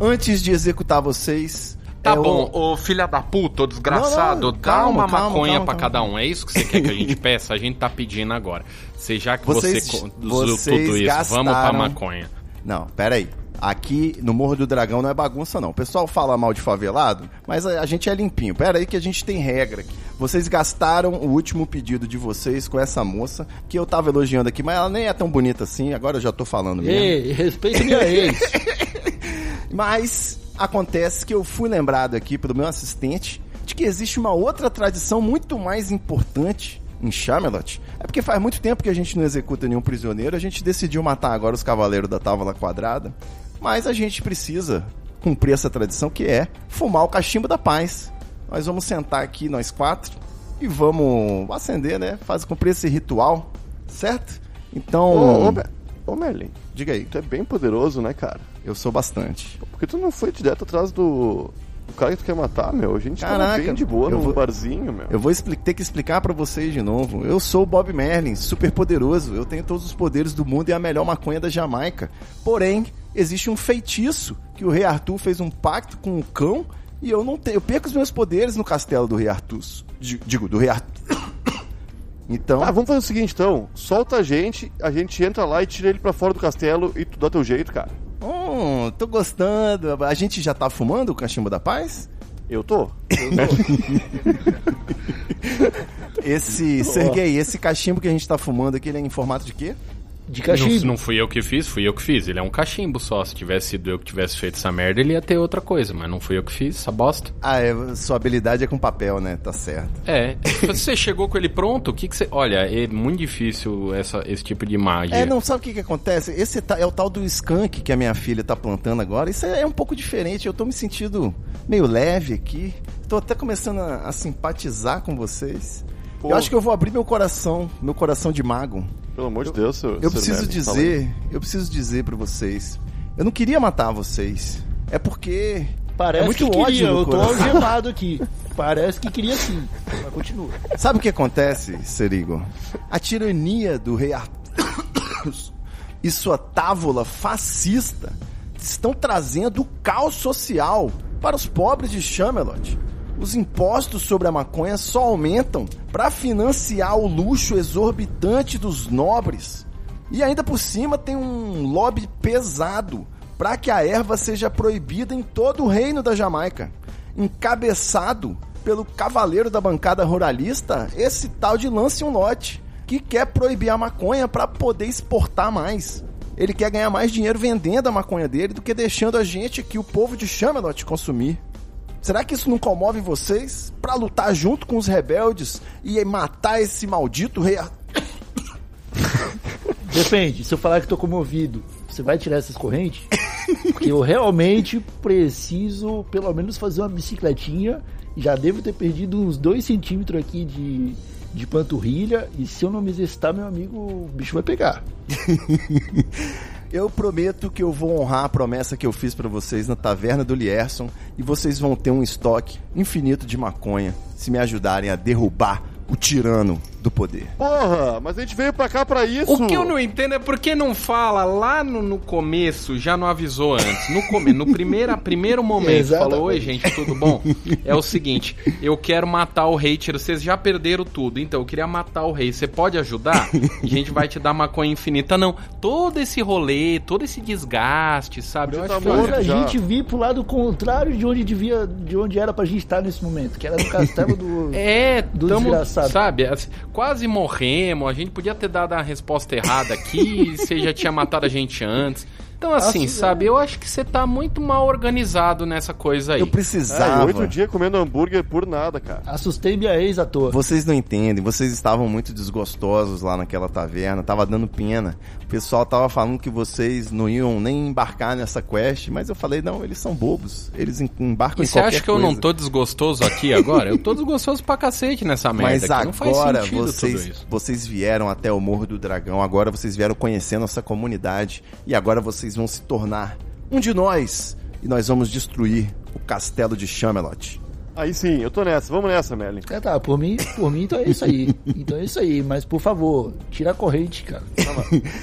antes de executar vocês. Tá é o- bom, ô filha da puta, ô desgraçado, Não, não, dá calma, uma calma, maconha calma. cada um. É isso que você quer que a gente peça? A gente tá pedindo agora. Se já que Vocês- você conduziu tudo isso, vamos pra gastaram- maconha. Não, pera aí. Aqui no Morro do Dragão não é bagunça, não. O pessoal fala mal de favelado, mas a, a gente é limpinho. Pera aí que a gente tem regra aqui. Vocês gastaram o último pedido de vocês com essa moça, que eu tava elogiando aqui, mas ela nem é tão bonita assim, agora eu já tô falando mesmo. Ei, respeita minha ex. Mas acontece que eu fui lembrado aqui pelo meu assistente de que existe uma outra tradição muito mais importante em Chamelot. É porque faz muito tempo que a gente não executa nenhum prisioneiro, a gente decidiu matar agora os cavaleiros da Távola Quadrada, mas a gente precisa cumprir essa tradição que é fumar o cachimbo da paz. Nós vamos sentar aqui nós quatro e vamos acender, né? Fazer cumprir esse ritual, certo? Então, ô, ô, ô, Merlin, diga aí, tu é bem poderoso, né, cara? eu sou bastante. Por que tu não foi direto atrás do, do cara que tu quer matar, meu? A gente tava Caraca, bem de boa num vou- barzinho, meu. Eu vou ter que explicar pra vocês de novo. Eu sou o Bob Merlin, super poderoso. Eu tenho todos os poderes do mundo e a melhor maconha da Jamaica. Porém, existe um feitiço que o rei Arthur fez um pacto com o cão e eu não tenho. Eu perco os meus poderes no castelo do rei Arthur. Di- Digo, do rei Arthur. Então, Ah, vamos fazer o seguinte então. Solta a gente, a gente entra lá e tira ele pra fora do castelo e tu dá teu jeito, cara. Hum, tô gostando. A gente já tá fumando o cachimbo da paz? Eu tô. Esse, Sergei, esse cachimbo que a gente tá fumando aqui, ele é em formato de quê? De Não, cachimbo. não fui eu que fiz, fui eu que fiz. Ele é um cachimbo só. Se tivesse sido eu que tivesse feito essa merda, ele ia ter outra coisa. Mas não fui eu que fiz essa bosta. Ah, é, sua habilidade é com papel, né? Tá certo. É. Você chegou com ele pronto? O que, que você. Olha, é muito difícil essa, esse tipo de magia. É, não, sabe o que que acontece? Esse é o tal do skunk que a minha filha tá plantando agora. Isso é um pouco diferente. Eu tô me sentindo meio leve aqui. Tô até começando a, a simpatizar com vocês. Pô. Eu acho que eu vou abrir meu coração, meu coração de mago. Pelo amor de Deus, seu. Eu preciso dizer, eu preciso dizer pra vocês. Eu não queria matar vocês. É porque Parece é muito que ódio queria, eu tô algemado aqui. Parece que queria sim, mas continua. Sabe o que acontece, Serigo? A tirania do rei Arthur e sua távola fascista estão trazendo o caos social para os pobres de Chamelot. Os impostos sobre a maconha só aumentam para financiar o luxo exorbitante dos nobres. E ainda por cima tem um lobby pesado para que a erva seja proibida em todo o reino da Jamaica. Encabeçado pelo cavaleiro da bancada ruralista, esse tal de Lance um Lote, que quer proibir a maconha para poder exportar mais. Ele quer ganhar mais dinheiro vendendo a maconha dele do que deixando a gente aqui, o povo de Chamelot, consumir. Será que isso não comove vocês para lutar junto com os rebeldes e matar esse maldito rei? Depende, se eu falar que tô comovido, você vai tirar essas correntes? Porque eu realmente preciso, pelo menos, fazer uma bicicletinha. Já devo ter perdido uns 2 centímetros aqui de, de panturrilha. E se eu não me exercitar, meu amigo, o bicho vai pegar. Eu prometo que eu vou honrar a promessa que eu fiz pra vocês na taverna do Lierson e vocês vão ter um estoque infinito de maconha se me ajudarem a derrubar o tirano do poder. Porra, mas a gente veio pra cá pra isso. O que eu não entendo é por que não fala lá no, no começo, já não avisou antes. No começo, no primeiro, primeiro momento, Exatamente. falou: Oi, gente, tudo bom? É o seguinte, eu quero matar o rei, tira, vocês já perderam tudo, então eu queria matar o rei. Você pode ajudar? A gente vai te dar maconha infinita. Não, todo esse rolê, todo esse desgaste, sabe? Eu acho tá que a gente vir pro lado contrário de onde devia, de onde era pra gente estar nesse momento, que era no castelo do. É, do tamo, desgraçado. sabe, assim, quase morremos, a gente podia ter dado a resposta errada aqui, você já tinha matado a gente antes. Então, assim, Nossa, sabe, eu acho que você tá muito mal organizado nessa coisa aí. Eu precisava. oito dias comendo hambúrguer por nada, cara. Assustei minha ex à toa. Vocês não entendem, vocês estavam muito desgostosos lá naquela taverna, tava dando pena. O pessoal tava falando que vocês não iam nem embarcar nessa quest, mas eu falei, não, eles são bobos, eles em- embarcam E em você qualquer acha que eu não coisa. tô desgostoso aqui agora? Eu tô desgostoso pra cacete nessa merda Mas aqui. Não faz agora vocês, isso. vocês vieram até o Morro do Dragão, agora vocês vieram conhecer nossa comunidade e agora vocês vão se tornar um de nós e nós vamos destruir o castelo de Chamelot. Aí sim, eu tô nessa. Vamos nessa, Merlin. É, tá, por mim, por mim então é isso aí. Então é isso aí, mas por favor, tira a corrente, cara.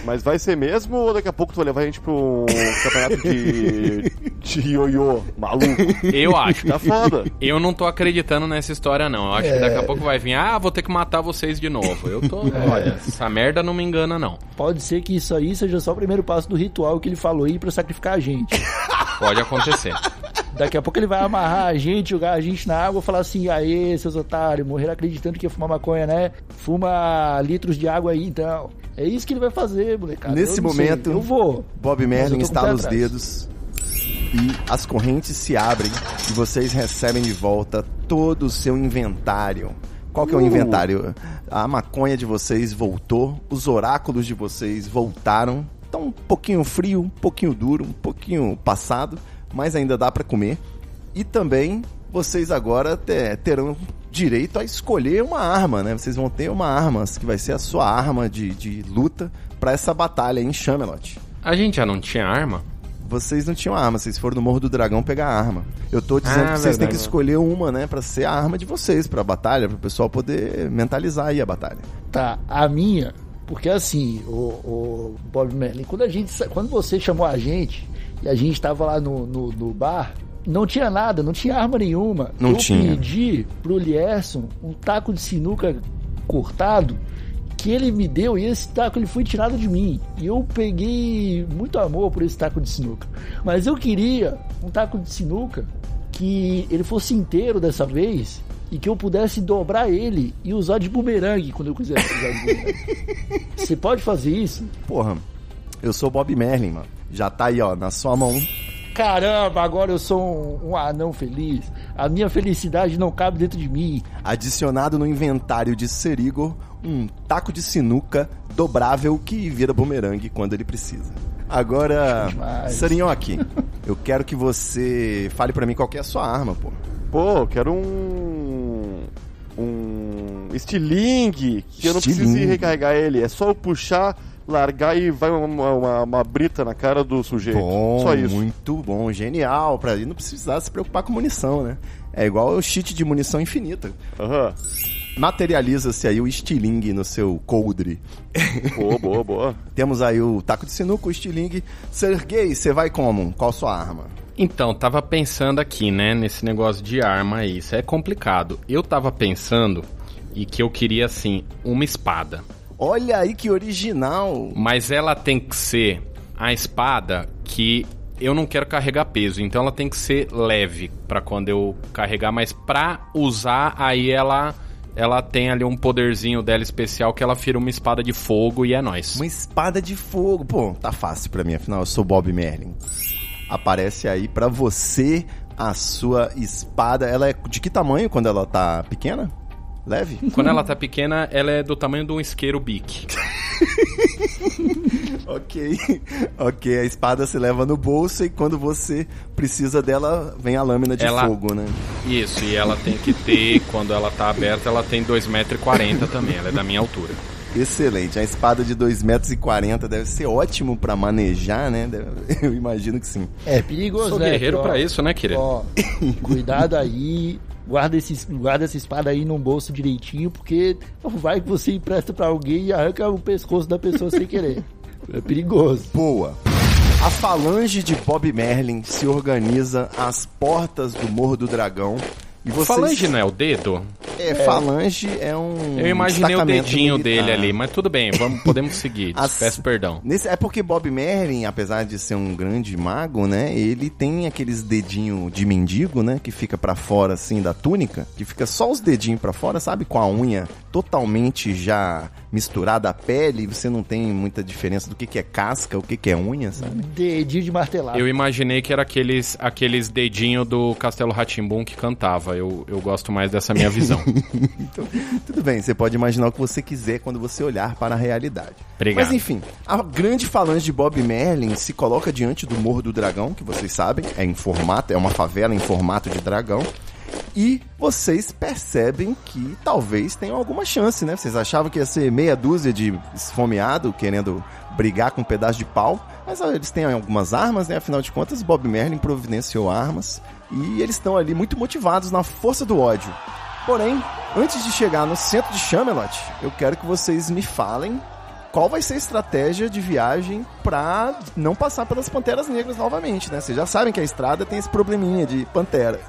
Mas vai ser mesmo ou daqui a pouco tu vai levar a gente um campeonato de, de ioiô maluco? Eu acho. Tá foda. Eu não tô acreditando nessa história, não. Eu acho que daqui a pouco vai vir, ah, vou ter que matar vocês de novo. Eu tô. Olha, essa merda não me engana, não. Pode ser que isso aí seja só o primeiro passo do ritual que ele falou aí pra sacrificar a gente. Pode acontecer. Daqui a pouco ele vai amarrar a gente, jogar a gente na água e falar assim: aê, seus otários, morreram acreditando que ia fumar maconha, né? Fuma litros de água aí então. É isso que ele vai fazer, molecada. Nesse Eu sei, momento, eu vou. Bob Merlin estala os dedos e as correntes se abrem e vocês recebem de volta todo o seu inventário. Qual que é o Uh. inventário? A maconha de vocês voltou, os oráculos de vocês voltaram. Estão um pouquinho frio, um pouquinho duro, um pouquinho passado, mas ainda dá para comer. E também vocês agora te- terão direito a escolher uma arma, né? Vocês vão ter uma arma que vai ser a sua arma de, de luta para essa batalha em Chamelot. A gente já não tinha arma? Vocês não tinham arma, vocês foram no Morro do Dragão pegar arma. Eu tô dizendo Ah, que vocês têm que verdade. escolher uma, né, Pra ser a arma de vocês pra batalha, para o pessoal poder mentalizar aí a batalha. Tá, a minha, porque assim, o, o Bob Merlin, quando a gente, quando você chamou a gente e a gente tava lá no, no, no bar, não tinha nada, não tinha arma nenhuma. Não Eu tinha. pedi pro Lierson um taco de sinuca cortado que ele me deu e esse taco ele foi tirado de mim. E eu peguei muito amor por esse taco de sinuca. Mas eu queria um taco de sinuca que ele fosse inteiro dessa vez e que eu pudesse dobrar ele e usar de bumerangue quando eu quisesse usar de bumerangue. Você pode fazer isso? Porra, eu sou Bob Merlin, mano. Já tá aí, ó, na sua mão. Caramba, agora eu sou um, um anão feliz. A minha felicidade não cabe dentro de mim. Adicionado no inventário de Serigo, um taco de sinuca dobrável que vira bumerangue quando ele precisa. Agora, demais. Sarinhoque, eu quero que você fale pra mim qual que é a sua arma, pô. Pô, eu quero um. Um estilingue, que eu não preciso recarregar ele. É só eu puxar, largar e vai uma, uma, uma brita na cara do sujeito. Bom, só isso. muito bom, genial, pra ele não precisar se preocupar com munição, né? É igual o cheat de munição infinita. Aham. Materializa-se aí o estilingue no seu coldre. Boa, boa, boa. Temos aí o taco de sinuca, o estilingue. Sergei, você vai como? Qual sua arma? Então, tava pensando aqui, né, nesse negócio de arma aí. Isso é complicado. Eu tava pensando e que eu queria, assim, uma espada. Olha aí que original. Mas ela tem que ser a espada que eu não quero carregar peso. Então ela tem que ser leve pra quando eu carregar. Mas pra usar, aí ela... Ela tem ali um poderzinho dela especial que ela vira uma espada de fogo e é nóis. Uma espada de fogo. Pô, tá fácil pra mim, afinal eu sou Bob Merlin. Aparece aí pra você a sua espada. Ela é de que tamanho quando ela tá pequena? Leve? Quando ela tá pequena, ela é do tamanho de um isqueiro bique. ok. Ok, a espada se leva no bolso e quando você precisa dela, vem a lâmina de Ela- fogo, né? Isso, e ela tem que ter, quando ela tá aberta, ela tem 2,40m também, ela é da minha altura. Excelente. A espada de 2,40 metros deve ser ótimo pra manejar, né? Eu imagino que sim. É perigoso, Sou né? guerreiro Ó, pra isso, né, querido? Ó, cuidado aí. Guarda, esse, guarda essa espada aí num bolso direitinho, porque vai que você empresta pra alguém e arranca o pescoço da pessoa sem querer. É perigoso. Boa. A falange de Bob Merlin se organiza às portas do Morro do Dragão. E vocês... Falange não é o dedo? É, falange é um. Eu imaginei o dedinho militar. dele ali, mas tudo bem, vamos, podemos seguir. As- Peço perdão. Nesse, é porque Bob Merlin, apesar de ser um grande mago, né? Ele tem aqueles dedinhos de mendigo, né? Que fica pra fora, assim, da túnica. Que fica só os dedinhos pra fora, sabe? Com a unha totalmente já misturada à pele. Você não tem muita diferença do que, que é casca, o que, que é unha, sabe? Dedinho de martelar. Eu imaginei que era aqueles, aqueles dedinhos do Castelo Ratimbum que cantava. Eu, eu gosto mais dessa minha visão. Então, tudo bem, você pode imaginar o que você quiser quando você olhar para a realidade. Obrigado. Mas enfim, a grande falange de Bob Merlin se coloca diante do Morro do Dragão, que vocês sabem, é em formato, é uma favela em formato de dragão. E vocês percebem que talvez tenham alguma chance, né? Vocês achavam que ia ser meia dúzia de esfomeado querendo brigar com um pedaço de pau, mas eles têm algumas armas, né? Afinal de contas, Bob Merlin providenciou armas e eles estão ali muito motivados na força do ódio. Porém, antes de chegar no centro de Chamelot, eu quero que vocês me falem qual vai ser a estratégia de viagem pra não passar pelas Panteras Negras novamente, né? Vocês já sabem que a estrada tem esse probleminha de pantera.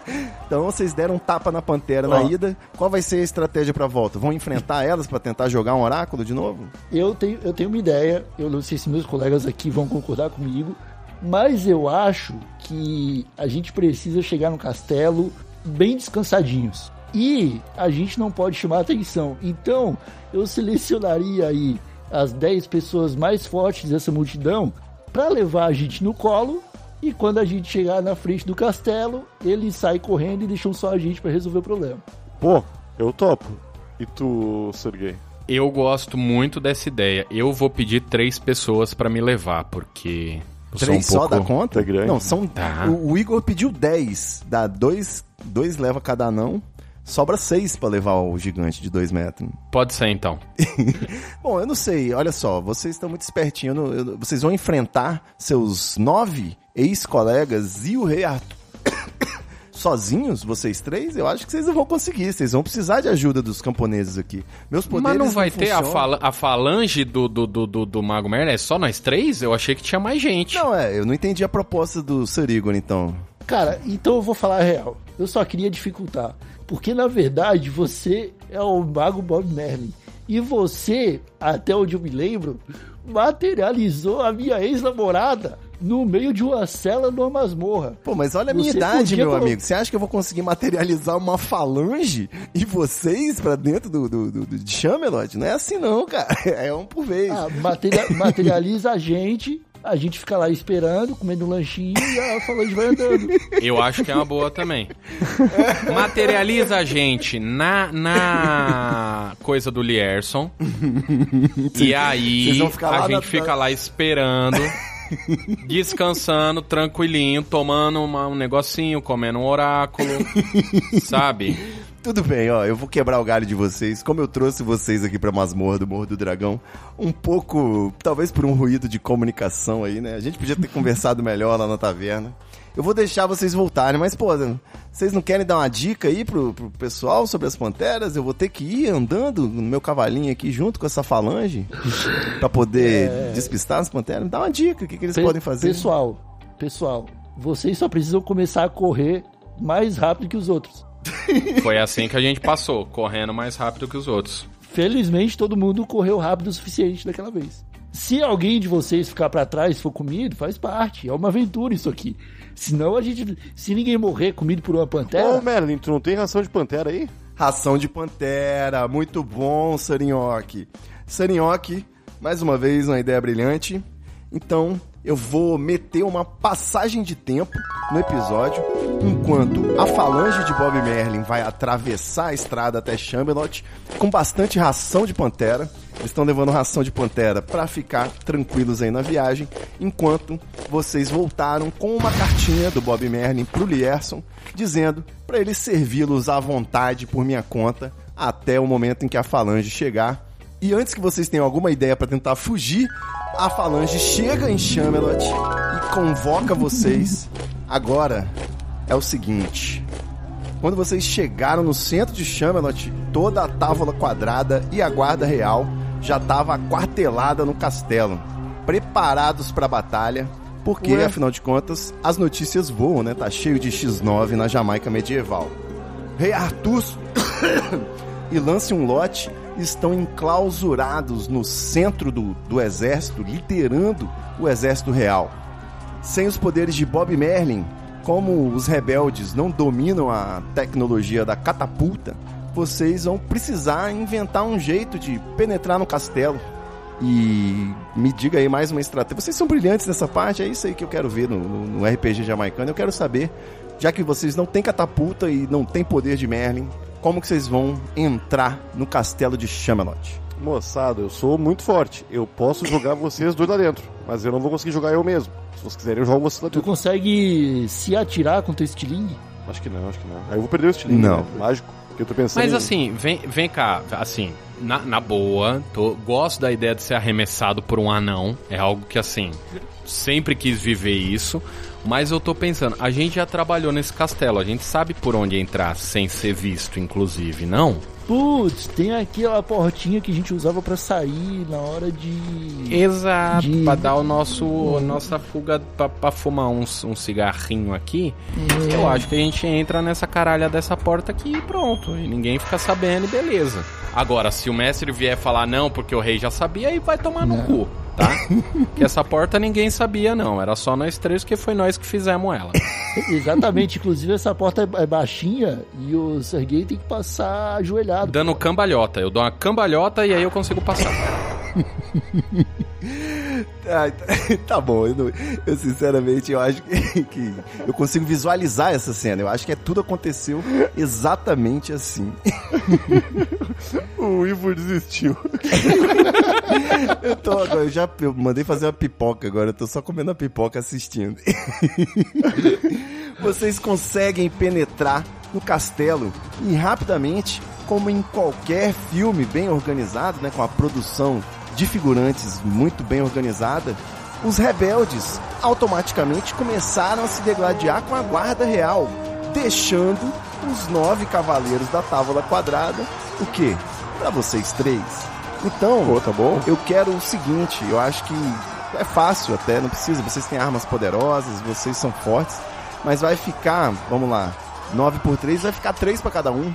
então vocês deram um tapa na pantera na ida. Qual vai ser a estratégia pra volta? Vão enfrentar elas pra tentar jogar um oráculo de novo? Eu tenho, eu tenho uma ideia, eu não sei se meus colegas aqui vão concordar comigo, mas eu acho que a gente precisa chegar no castelo bem descansadinhos. E a gente não pode chamar atenção. Então, eu selecionaria aí as 10 pessoas mais fortes dessa multidão para levar a gente no colo. E quando a gente chegar na frente do castelo, eles saem correndo e deixam só a gente para resolver o problema. Pô, eu topo. E tu, Sergei? Eu gosto muito dessa ideia. Eu vou pedir três pessoas pra me levar, porque. Três um pouco... só dá conta? É grande. Não, são. Tá. O, o Igor pediu 10. Dá dois, dois leva cada não. Sobra seis pra levar o gigante de dois metros. Pode ser então. Bom, eu não sei, olha só, vocês estão muito espertinhos. eu não- eu- vocês vão enfrentar seus nove ex-colegas e o rei Arthur. Sozinhos, vocês três? Eu acho que vocês não vão conseguir. Vocês vão precisar de ajuda dos camponeses aqui. Meus poderes Mas não vai ter a, fala- a falange do, do, do, do, do Mago Merlin? É só nós três? Eu achei que tinha mais gente. Não, é, eu não entendi a proposta do Sir Igor, então. Cara, então eu vou falar a real. Eu só queria dificultar. Porque na verdade você é o mago Bob Merlin. E você, até onde eu me lembro, materializou a minha ex-namorada no meio de uma cela numa masmorra. Pô, mas olha a minha Você idade, meu colo- amigo. Você acha que eu vou conseguir materializar uma falange e vocês pra dentro do, do, do, do de Chamelot? Não é assim não, cara. É um por vez. Ah, materia- materializa a gente, a gente fica lá esperando, comendo um lanchinho e a falange vai andando. Eu acho que é uma boa também. Materializa a gente na, na coisa do Lierson. e aí a na- gente fica lá esperando, descansando, tranquilinho, tomando uma- um negocinho, comendo um oráculo, sabe? Tudo bem, ó, eu vou quebrar o galho de vocês. Como eu trouxe vocês aqui pra masmorra do Morro do Dragão, um pouco, talvez por um ruído de comunicação aí, né? A gente podia ter conversado melhor lá na taverna. Eu vou deixar vocês voltarem, mas, pô, vocês não querem dar uma dica aí pro, pro pessoal sobre as panteras? Eu vou ter que ir andando no meu cavalinho aqui junto com essa falange pra poder despistar as panteras? Dá uma dica, o que, que eles Pe- podem fazer? Pessoal, pessoal, vocês só precisam começar a correr mais rápido que os outros. Foi assim que a gente passou, correndo mais rápido que os outros. Felizmente todo mundo correu rápido o suficiente daquela vez. Se alguém de vocês ficar pra trás e for comido, faz parte. É uma aventura isso aqui. Senão a gente. Se ninguém morrer comido por uma Ô, pantera. Merlin, tu não tem ração de pantera aí? Ração de pantera, muito bom, Sarinhoque. Sarinhoque, mais uma vez uma ideia brilhante. Então, eu vou meter uma passagem de tempo no episódio, enquanto a falange de Bob Merlin vai atravessar a estrada até Chamberlain com bastante ração de pantera. Eles estão levando ração de pantera para ficar tranquilos aí na viagem, enquanto vocês voltaram com uma cartinha do Bob Merlin pro Lierson, dizendo para ele servi-los à vontade por minha conta até o momento em que a falange chegar. E antes que vocês tenham alguma ideia para tentar fugir, a falange chega em Chamelot e convoca vocês. Agora é o seguinte: quando vocês chegaram no centro de Chamelot, toda a távola quadrada e a guarda real já estava aquartelada no castelo, preparados para a batalha. Porque, Ué? afinal de contas, as notícias voam, né? Tá cheio de X9 na Jamaica medieval. Rei Arthur e Lance um Lote estão enclausurados no centro do, do exército, liderando o exército real. Sem os poderes de Bob Merlin, como os rebeldes não dominam a tecnologia da catapulta, vocês vão precisar inventar um jeito de penetrar no castelo. E me diga aí mais uma estratégia. Vocês são brilhantes nessa parte, é isso aí que eu quero ver no, no- RPG jamaicano. Eu quero saber, já que vocês não têm catapulta e não têm poder de Merlin, como que vocês vão entrar no castelo de Chamelot? Moçada, eu sou muito forte. Eu posso jogar vocês dois lá dentro, mas eu não vou conseguir jogar eu mesmo. Se vocês quiserem, eu jogo vocês lá Tu dentro. consegue se atirar com teu estilingue? Acho que não, acho que não. Aí eu vou perder o estilingue, Não. né? Mágico. Porque eu tô pensando Mas em- assim, vem, vem cá, assim, na, na boa, tô, gosto da ideia de ser arremessado por um anão. É algo que, assim, sempre quis viver isso. Mas eu tô pensando, a gente já trabalhou nesse castelo, a gente sabe por onde entrar sem ser visto, inclusive, não? Putz, tem aquela portinha que a gente usava pra sair na hora de. Exato, De- pra dar o nosso, nossa fuga pra, pra fumar um, um cigarrinho aqui. Eu acho que a gente entra nessa caralha dessa porta aqui e pronto. E ninguém fica sabendo e beleza. Agora, se o mestre vier falar não, porque o rei já sabia, aí vai tomar no cu, tá? que essa porta ninguém sabia, não. Era só nós três, que foi nós que fizemos ela. Exatamente, inclusive essa porta é baixinha e o Sergei tem que passar ajoelhado. Dando cambalhota. Eu dou uma cambalhota e aí eu consigo passar. Ah, tá- tá bom, eu, não- eu sinceramente eu acho que, que eu consigo visualizar essa cena. Eu acho que é, tudo aconteceu exatamente assim. O Ivo desistiu. Eu tô agora, eu já eu mandei fazer uma pipoca agora, eu tô só comendo a pipoca assistindo. Vocês conseguem penetrar no castelo e rapidamente, como em qualquer filme bem organizado, né, com a produção de figurantes muito bem organizada, os rebeldes automaticamente começaram a se degladiar com a guarda real, deixando os nove cavaleiros da Távola Quadrada, o quê? Pra vocês três. Então, Pô, tá bom? eu quero o seguinte, eu acho que é fácil até, não precisa, vocês têm armas poderosas, vocês são fortes, mas vai ficar, vamos lá, 9 por 3 vai ficar 3 pra cada um.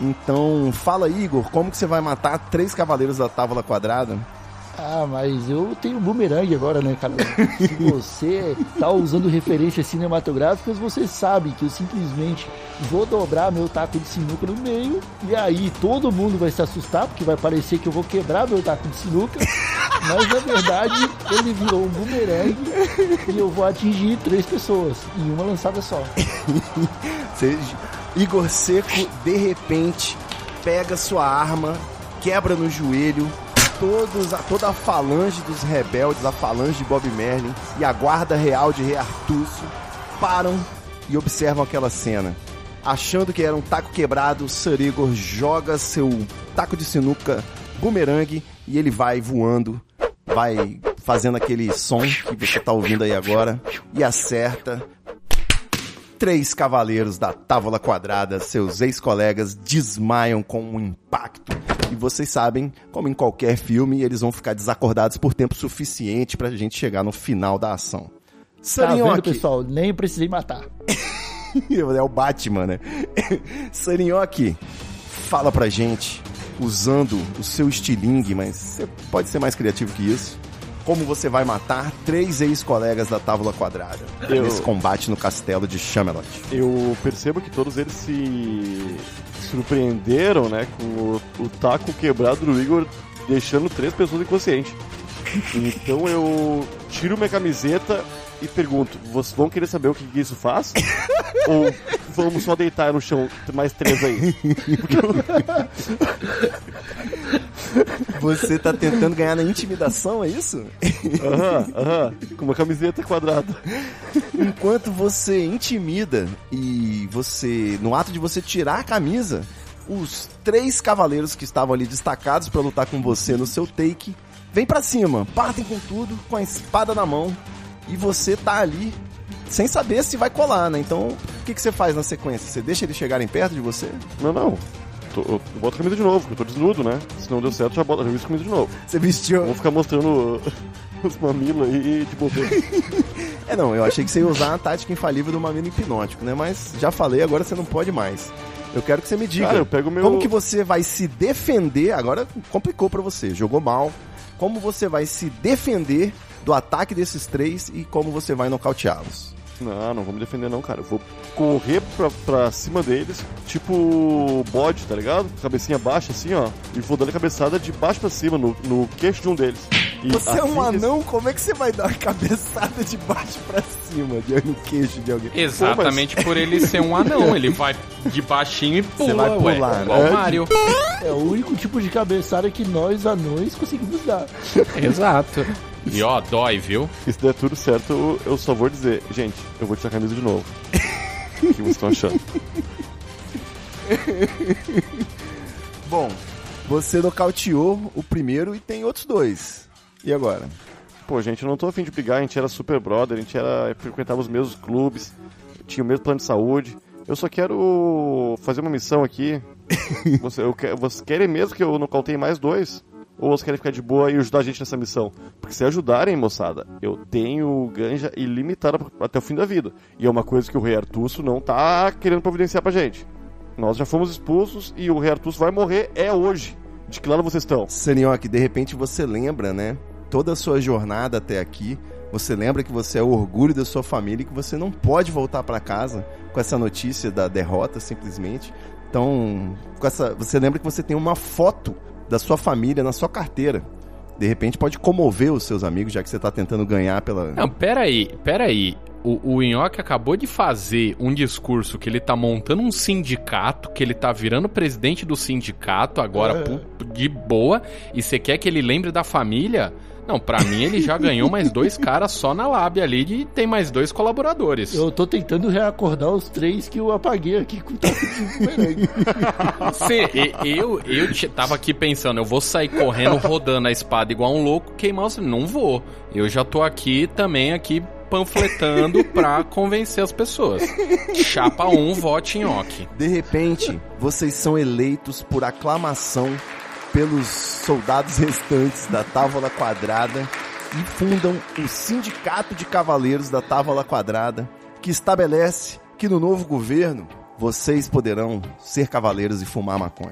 Então, fala Igor, como que você vai matar três cavaleiros da Távola Quadrada? Ah, mas eu tenho bumerangue agora, né, cara? Se você tá usando referências cinematográficas, você sabe que eu simplesmente vou dobrar meu taco de sinuca no meio e aí todo mundo vai se assustar porque vai parecer que eu vou quebrar meu taco de sinuca, mas na verdade ele virou um bumerangue e eu vou atingir três pessoas em uma lançada só. Você- Igor Seco, de repente, pega sua arma, quebra no joelho, todos, a- toda a falange dos rebeldes, a falange de Bob Merlin e a guarda real de Rei Artusso param e observam aquela cena. Achando que era um taco quebrado, Sir Igor joga seu taco de sinuca bumerangue e ele vai voando, vai fazendo aquele som que você tá ouvindo aí agora e acerta. Três cavaleiros da Távola Quadrada, seus ex-colegas, desmaiam com um impacto. E vocês sabem, como em qualquer filme, eles vão ficar desacordados por tempo suficiente pra gente chegar no final da ação. Tá Sarinhoque. vendo, pessoal? Nem precisei matar. É o Batman, né? Sarinhoque, fala pra gente, usando o seu estilingue, mas você pode ser mais criativo que isso. Como você vai matar três ex-colegas da Távola Quadrada Eu- nesse combate no castelo de Chamelot? Eu percebo que todos eles se surpreenderam, né, com o, o taco quebrado do Igor, deixando três pessoas inconscientes. Então eu tiro minha camiseta e pergunto: vocês vão querer saber o que, que isso faz? Ou vamos só deitar no chão mais três aí? Você tá tentando ganhar na intimidação, é isso? Aham, aham, com uma camiseta quadrada. Enquanto você intimida e você, no ato de você tirar a camisa, os três cavaleiros que estavam ali destacados pra lutar com você no seu take, vêm pra cima, partem com tudo, com a espada na mão, e você tá ali sem saber se vai colar, né? Então, o que, que você faz na sequência? Você deixa eles chegarem perto de você? Não, não. Tô, eu boto a camisa de novo, porque eu tô desnudo, né? Se não deu certo, já boto já visto a camisa de novo. Você vestiu. Vou ficar mostrando os mamilos aí de bobeira. É, não, eu achei que você ia usar a tática infalível do mamilo hipnótico, né? Mas já falei, agora você não pode mais. Eu quero que você me diga. Cara, meu- Como que você vai se defender? Agora complicou pra você, jogou mal. Como você vai se defender do ataque desses três e como você vai nocauteá-los? Não, não vou me defender não, cara. Eu vou correr pra, pra cima deles, tipo bode, tá ligado? Cabecinha baixa assim, ó. E vou dando a cabeçada de baixo pra cima, no, no queixo de um deles. E Você é um assim que- anão, como é que você vai dar uma cabeçada de baixo pra cima de no queixo de alguém? Exatamente por ele ser um anão. Ele vai de baixinho e pula, vai ué. pular, Igual né? o Mario. É o único tipo de cabeçada que nós anões conseguimos dar. Exato. E ó, dói, viu? E se der tudo certo, eu, só vou dizer, gente, eu vou tirar a camisa de novo. o que vocês estão achando? Bom, você nocauteou o primeiro e tem outros dois. E agora? Pô, gente, eu não tô afim de brigar, a gente era super brother, a gente era, frequentava os mesmos clubes, tinha o mesmo plano de saúde. Eu só quero fazer uma missão aqui. Você, eu vocês querem mesmo que eu nocauteie mais dois? Ou vocês querem ficar de boa e ajudar a gente nessa missão? Porque se ajudarem, moçada, eu tenho ganja ilimitada até o fim da vida. E é uma coisa que o rei Artusso não tá querendo providenciar pra gente. Nós já fomos expulsos e o rei Artusso vai morrer é hoje. De que lado vocês estão? Senhor, de repente você lembra, né? Toda a sua jornada até aqui, você lembra que você é o orgulho da sua família e que você não pode voltar pra casa com essa notícia da derrota, simplesmente. Então, com essa, você lembra que você tem uma foto da sua família na sua carteira. De repente pode comover os seus amigos, já que você tá tentando ganhar pela. Não, peraí, peraí. O, o Nhoque acabou de fazer um discurso que ele tá montando um sindicato, que ele tá virando presidente do sindicato agora pu- de boa, e você quer que ele lembre da família? Não, pra mim ele já ganhou mais dois caras só na lábia ali e tem mais dois colaboradores. Eu tô tentando reacordar os três que eu apaguei aqui com o e- eu, eu te- tava aqui pensando, eu vou sair correndo, rodando a espada igual um louco, queimar os... Não vou. Eu já tô aqui também, aqui panfletando pra convencer as pessoas. Chapa 1, vote em Nhoque. De repente, vocês são eleitos por aclamação pelos soldados restantes da Távola Quadrada e fundam o Sindicato de Cavaleiros da Távola Quadrada, que estabelece que no novo governo vocês poderão ser cavaleiros e fumar maconha.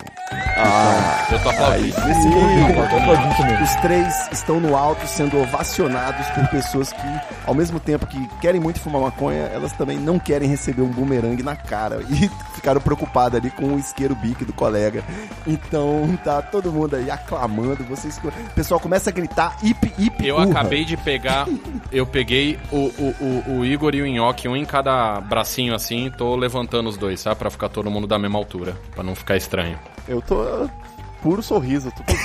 Eu tô aplaudindo. Aplaudindo também. os três estão no alto sendo ovacionados por pessoas que, ao mesmo tempo que querem muito fumar maconha, elas também não querem receber um bumerangue na cara. E ficaram preocupadas ali com o isqueiro bique do colega. Então tá todo mundo aí aclamando. Vocês, o pessoal começa a gritar hip hip Eu urra. acabei de pegar. Eu peguei o, o, o, o Igor e o Nhoque, um em cada bracinho assim, tô levantando os dois, sabe? Pra ficar todo mundo da mesma altura. Pra não ficar estranho. Eu tô ah, puro sorriso, tô com os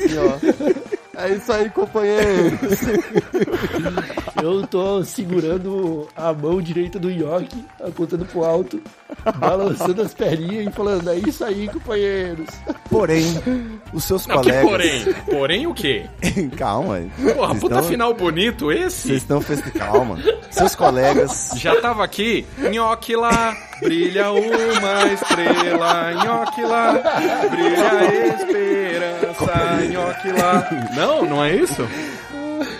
assim, ó. É isso aí, companheiro. Eu tô segurando a mão direita do York, apontando pro alto, balançando as perninhas e falando, é isso aí, companheiros. Porém, os seus Não, que colegas. porém? Porém o quê? Calma. Porra, Vocês puta tão- final bonito Vocês esse. estão fest... Calma. Seus colegas. Já tava aqui, nhoque lá, brilha uma estrela, nhoque lá, brilha a esperança, nhoque lá. Não, não é isso?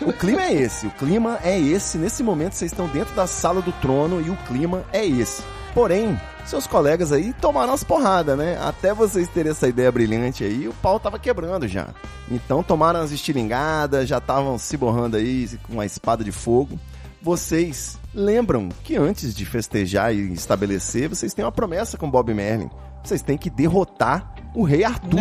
O clima é esse. O clima é esse. Nesse momento vocês estão dentro da sala do trono e o clima é esse. Porém, seus colegas aí tomaram as porradas, né? Até vocês terem essa ideia brilhante aí, o pau tava quebrando já. Então tomaram as estilingadas, já estavam se borrando aí com uma espada de fogo. Vocês lembram que antes de festejar e estabelecer, vocês têm uma promessa com Bob Merlin. Vocês têm que derrotar o rei Arthur.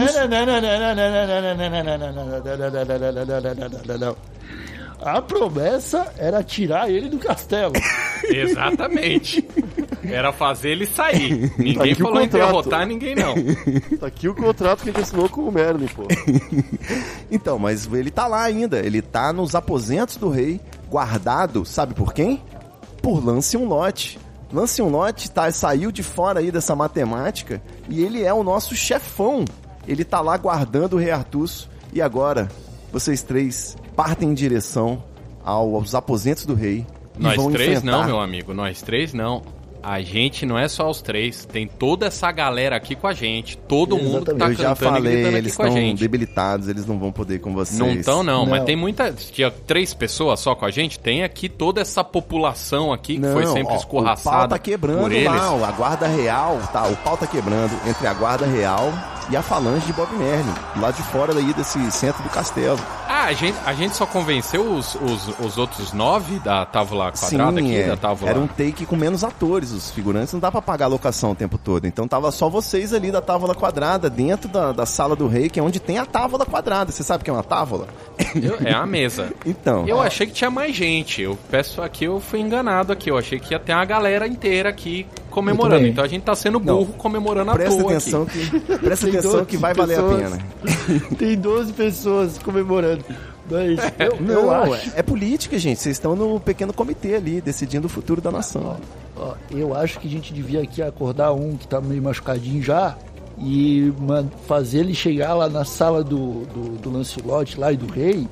A promessa era tirar ele do castelo. Exatamente. Era fazer ele sair. Ninguém tá falou em derrotar ninguém, não. Tá aqui o contrato que ele assinou com o Merlin, pô. então, mas ele tá lá ainda. Ele tá nos aposentos do rei, guardado, sabe por quem? Por Lance um lote. Lanceunlote. Lanceunlote tá, saiu de fora aí dessa matemática e ele é o nosso chefão. Ele tá lá guardando o rei Artus. E agora, vocês três partem em direção ao- aos aposentos do rei. e Nós vão três enfrentar- não, meu amigo. Nós três não. A gente não é só os três. Tem toda essa galera aqui com a gente. Todo mundo que tá Eu já cantando e falei, gritando eles aqui com a estão gente. debilitados, eles não vão poder com vocês. Não estão, não, mas Não. tem muita. Tinha três pessoas só com a gente. Tem aqui toda essa população aqui que foi sempre ó, escorraçada. O pau tá quebrando por eles. lá, a guarda real, tá? O pau tá quebrando entre a guarda real e a falange de Bob Merlin, lá de fora daí desse centro do castelo. Ah, a gente, a gente só convenceu os, os, os outros nove da tábua quadrada aqui, é, da tábua. era um take com menos atores, os figurantes não dá pra pagar a locação o tempo todo. Então tava só vocês ali da tábua quadrada, dentro da, da sala do rei, que é onde tem a tábua quadrada. Você sabe o que é uma tábua? É a mesa. Então, Eu achei que tinha mais gente. Eu peço aqui, eu fui enganado aqui. Eu achei que ia ter uma galera inteira aqui comemorando. Então a gente tá sendo burro comemorando à presta toa atenção aqui. que presta Tem atenção 12 que vai valer a pessoas. pena. Tem 12 pessoas comemorando. Mas eu, Não, eu acho, é, é política, gente. Vocês estão no pequeno comitê ali, decidindo o futuro da nação. ó, eu acho que a gente devia aqui acordar um que tá meio machucadinho já e fazer ele chegar lá na sala do, do, do Lancelot lá e do rei.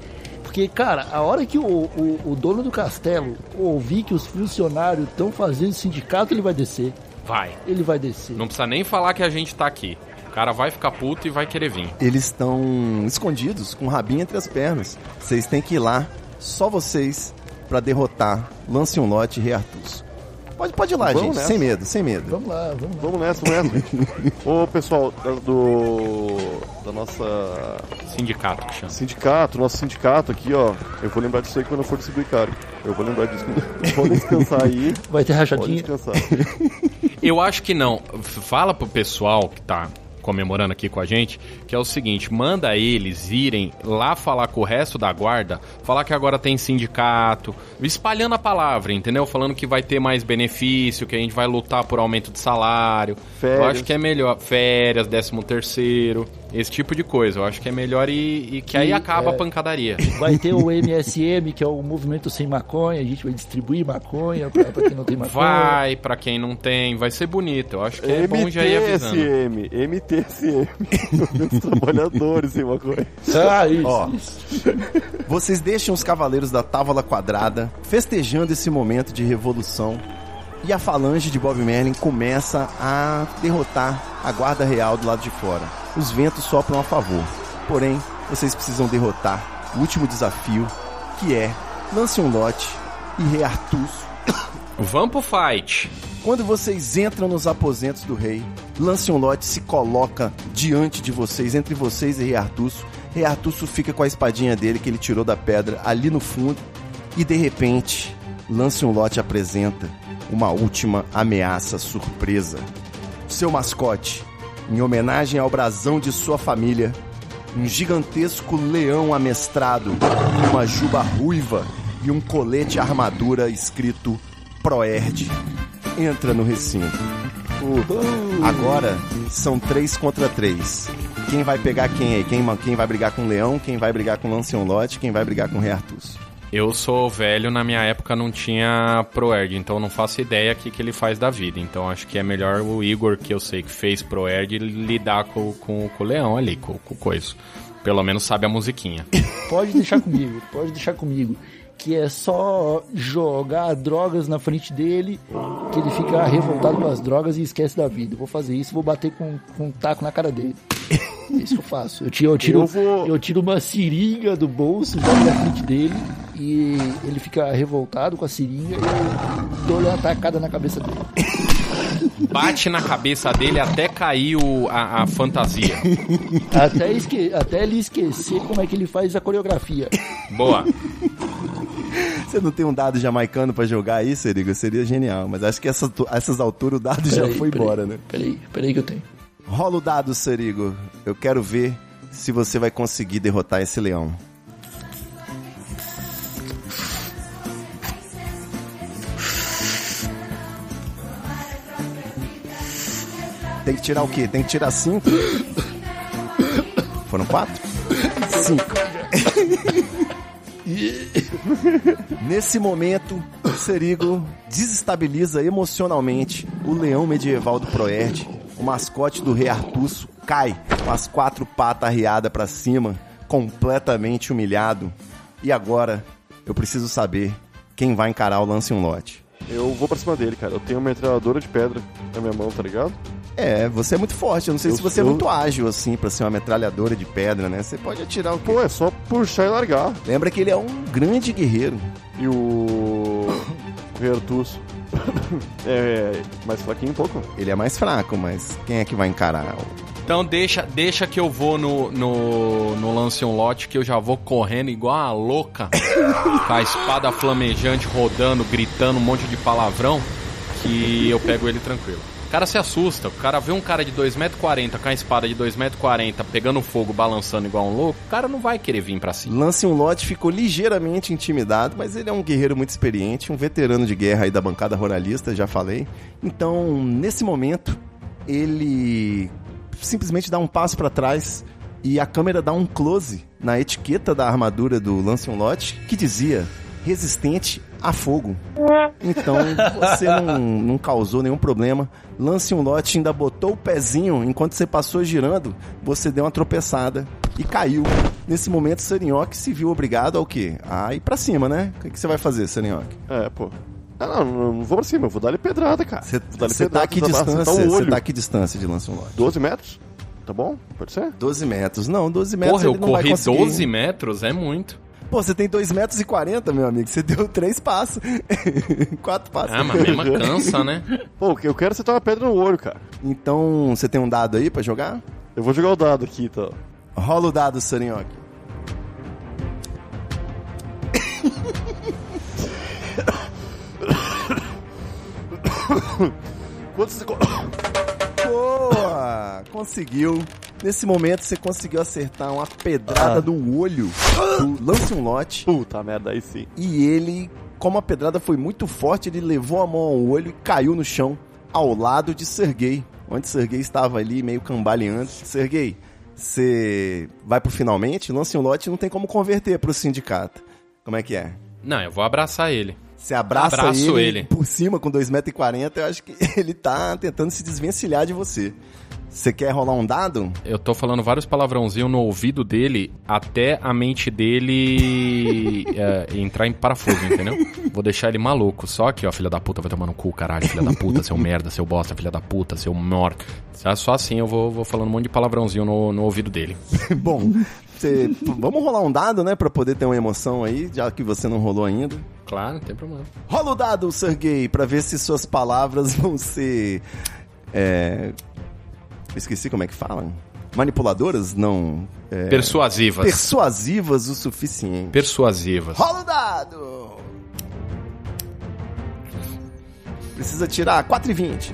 Porque, cara, a hora que o, o, o dono do castelo ouvir que os funcionários estão fazendo sindicato, ele vai descer. Vai. Ele vai descer. Não precisa nem falar que a gente tá aqui. O cara vai ficar puto e vai querer vir. Eles estão escondidos, com o rabinho entre as pernas. Vocês têm que ir lá, só vocês, pra derrotar Lanceunlote e Rei Artus. Pode, pode ir lá, Vamos gente, nessa. sem medo, sem medo. Vamos lá, vamos lá. Vamos nessa, vamos nessa. Ô, pessoal, do... Da nossa Sindicato que chama. sindicato, nosso sindicato aqui, ó. Eu vou lembrar disso aí quando eu for distribuir Eu vou lembrar disso. Podem descansar aí. Vai ter Pode rachadinha. descansar. Eu acho que não. Fala pro pessoal que tá comemorando aqui com a gente, que é o seguinte, manda eles irem lá falar com o resto da guarda, falar que agora tem sindicato, espalhando a palavra, entendeu? Falando que vai ter mais benefício, que a gente vai lutar por aumento de salário. Eu Férias. acho que é melhor férias, décimo terceiro, esse tipo de coisa. Eu acho que é melhor e, e que aí acaba é, a pancadaria. Vai ter o MSM, que é o Movimento Sem Maconha. A gente vai distribuir maconha pra, pra quem não tem maconha. Vai pra quem não tem, vai ser bonito. Eu acho que é bom já ir avisando. MTSM, MTSM. Trabalhadores sem maconha. Ah, isso, Ó. isso. Vocês deixam os cavaleiros da Távola Quadrada festejando esse momento de revolução e a falange de Bob Merlin começa a derrotar a guarda real do lado de fora. Os ventos sopram a favor. Porém, vocês precisam derrotar o último desafio, que é Lanceunlote e Rei Artus. Vamos pro fight. Quando vocês entram nos aposentos do rei, Lanceunlote se coloca diante de vocês, entre vocês e Rei Artusso. Rei Artusso fica com a espadinha dele que ele tirou da pedra ali no fundo. E de repente, Lanceunlote apresenta uma última ameaça surpresa. Seu mascote, em homenagem ao brasão de sua família, um gigantesco leão amestrado, uma juba ruiva e um colete armadura escrito Proerd entra no recinto. Agora são três contra três. Quem vai pegar quem aí? Quem, quem vai brigar com o Leão? Quem vai brigar com o Lanceolote? Quem vai brigar com o Rei Artus? Eu sou velho, na minha época não tinha ProErd, então eu não faço ideia o que, que ele faz da vida. Então acho que é melhor o Igor, que eu sei que fez ProErd, lidar com, com, com o Leão ali, com, com o coisa. Pelo menos sabe a musiquinha. Pode deixar comigo, pode deixar comigo. Que é só jogar drogas na frente dele, que ele fica revoltado com as drogas e esquece da vida. Eu vou fazer isso, vou bater com, com um taco na cara dele. É isso que eu faço. Eu tiro, eu tiro, Eu vou- eu tiro uma seringa do bolso, jogo na frente dele e ele fica revoltado com a seringa e eu dou uma tacada na cabeça dele. Bate na cabeça dele até cair o, a, a fantasia. Até, esque, até ele esquecer como é que ele faz a coreografia. Boa. Você não tem um dado jamaicano pra jogar aí, Serigo? Seria genial. Mas acho que essa, essas alturas o dado já foi embora, né? Peraí, peraí que eu tenho. Rola o dado, Serigo. Eu quero ver se você vai conseguir derrotar esse leão. Tem que tirar o quê? Tem que tirar cinco? Foram quatro? Cinco. Nesse momento, o Serigo desestabiliza emocionalmente o leão medieval do Proerd. O mascote do rei Artusso cai com as quatro patas arriadas pra cima, completamente humilhado. E agora, eu preciso saber quem vai encarar o lance um lote. Eu vou pra cima dele, cara. Eu tenho uma metralhadora de pedra na minha mão, tá ligado? É, você é muito forte. Eu não sei Eu se você é muito ágil assim pra ser uma metralhadora de pedra, né? Você pode atirar o quê? Pô, é só puxar e largar. Lembra que ele é um grande guerreiro. E o. O Rei Artus. é mais fraquinho um pouco. Ele é mais fraco, mas quem é que vai encarar? Então deixa, deixa que eu vou no, no, no lance um lote, que eu já vou correndo igual a louca, com a espada flamejante rodando, gritando um monte de palavrão, que eu pego ele tranquilo. O cara se assusta, o cara vê um cara de 2,40m com a espada de 2,40m pegando fogo, balançando igual um louco, o cara não vai querer vir pra cima. Lance um lote ficou ligeiramente intimidado, mas ele é um guerreiro muito experiente, um veterano de guerra aí da bancada ruralista, já falei. Então, nesse momento, ele simplesmente dá um passo pra trás e a câmera dá um close na etiqueta da armadura do Lance um lote que dizia resistente a fogo. Então, você não, não causou nenhum problema. Lance um lote, ainda botou o pezinho, enquanto você passou girando, você deu uma tropeçada e caiu. Nesse momento, Serinhoque se viu obrigado ao quê? A ir pra cima, né? O que, que você vai fazer, Serinhoque? É, pô. Ah, não, não, não vou pra cima, eu vou dar-lhe pedrada, cara. Você tá que distância? Você olho. tá a que distância de Lance um lote? 12 metros? Tá bom? Pode ser? 12 metros. Não, 12 metros Porra, eu corri conseguir. 12 metros, é muito. Pô, você tem 2 metros e 40, meu amigo. Você deu 3 passos. 4 passos. Ah, mas mesmo cansa, né? Pô, eu quero acertar uma pedra no olho, cara. Então, você tem um dado aí pra jogar? Eu vou jogar o dado aqui, então. Rola o dado, Sarinhoque. Quanto você... co- Boa! Conseguiu. Nesse momento, você conseguiu acertar uma pedrada Ah. no olho do Lance um Lote. Puta merda, aí sim. E ele, como a pedrada foi muito forte, ele levou a mão ao olho e caiu no chão, ao lado de Sergei. Onde Sergei estava ali, meio cambaleando. Sergei, você vai pro finalmente? Lance um Lote não tem como converter pro sindicato. Como é que é? Não, eu vou abraçar ele. Você abraça Abraço ele, ele. por cima com 2,40m, eu acho que ele tá tentando se desvencilhar de você. Você quer rolar um dado? Eu tô falando vários palavrãozinhos no ouvido dele até a mente dele é, entrar em parafuso, entendeu? Vou deixar ele maluco. Só que, ó, filha da puta, vai tomar no cu, caralho, filha da puta, seu merda, seu bosta, filha da puta, seu morto. Só assim eu vou, vou falando um monte de palavrãozinho no, no ouvido dele. Bom, você- vamos rolar um dado, né, Pra poder ter uma emoção aí, já que você não rolou ainda. Claro, não tem problema. Rola o dado, Sergei, pra ver se suas palavras vão ser. É. Esqueci como é que falam. Manipuladoras? Não. É, Persuasivas. persuasivas o suficiente. Persuasivas. Rola o dado! Precisa tirar 4 e 20.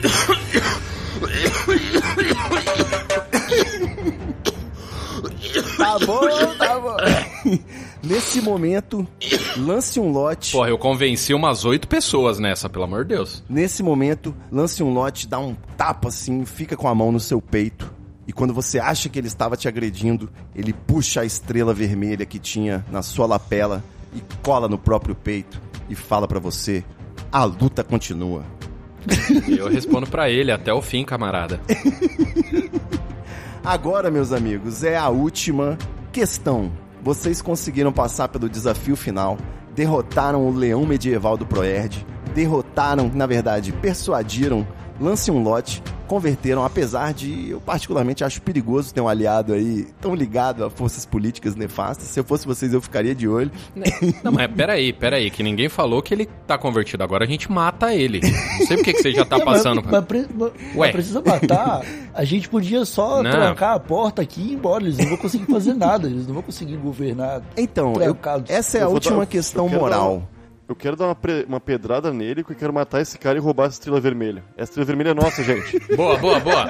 tá bom, tá bom. Nesse momento, lance um lote. Porra, eu convenci umas oito pessoas nessa, pelo amor de Deus. Nesse momento, lance um lote, dá um tapa assim, fica com a mão no seu peito E quando você acha que ele estava te agredindo, ele puxa a estrela vermelha que tinha na sua lapela e cola no próprio peito e fala pra você: a luta continua. Eu respondo pra ele até o fim, camarada. Agora, meus amigos, é a última questão. Vocês conseguiram passar pelo desafio final, derrotaram o leão medieval do Proerd, derrotaram, na verdade, persuadiram Lance um lote, converteram, apesar de eu particularmente acho perigoso ter um aliado aí tão ligado a forças políticas nefastas. Se eu fosse vocês, eu ficaria de olho. Não, mas peraí, peraí, que ninguém falou que ele tá convertido. Agora a gente mata ele. Não sei por que você já tá passando. Mas, mas, mas- Ué. mas precisa matar. A gente podia só Não. trancar a porta aqui e ir embora. Eles não vão conseguir fazer nada. Eles não vão conseguir governar. Então, eu- essa é a última dar- questão dar moral. uma- Eu quero dar uma, uma pedrada nele, porque eu quero matar esse cara e roubar essa estrela vermelha. Essa estrela vermelha é nossa, gente. Boa, boa, boa.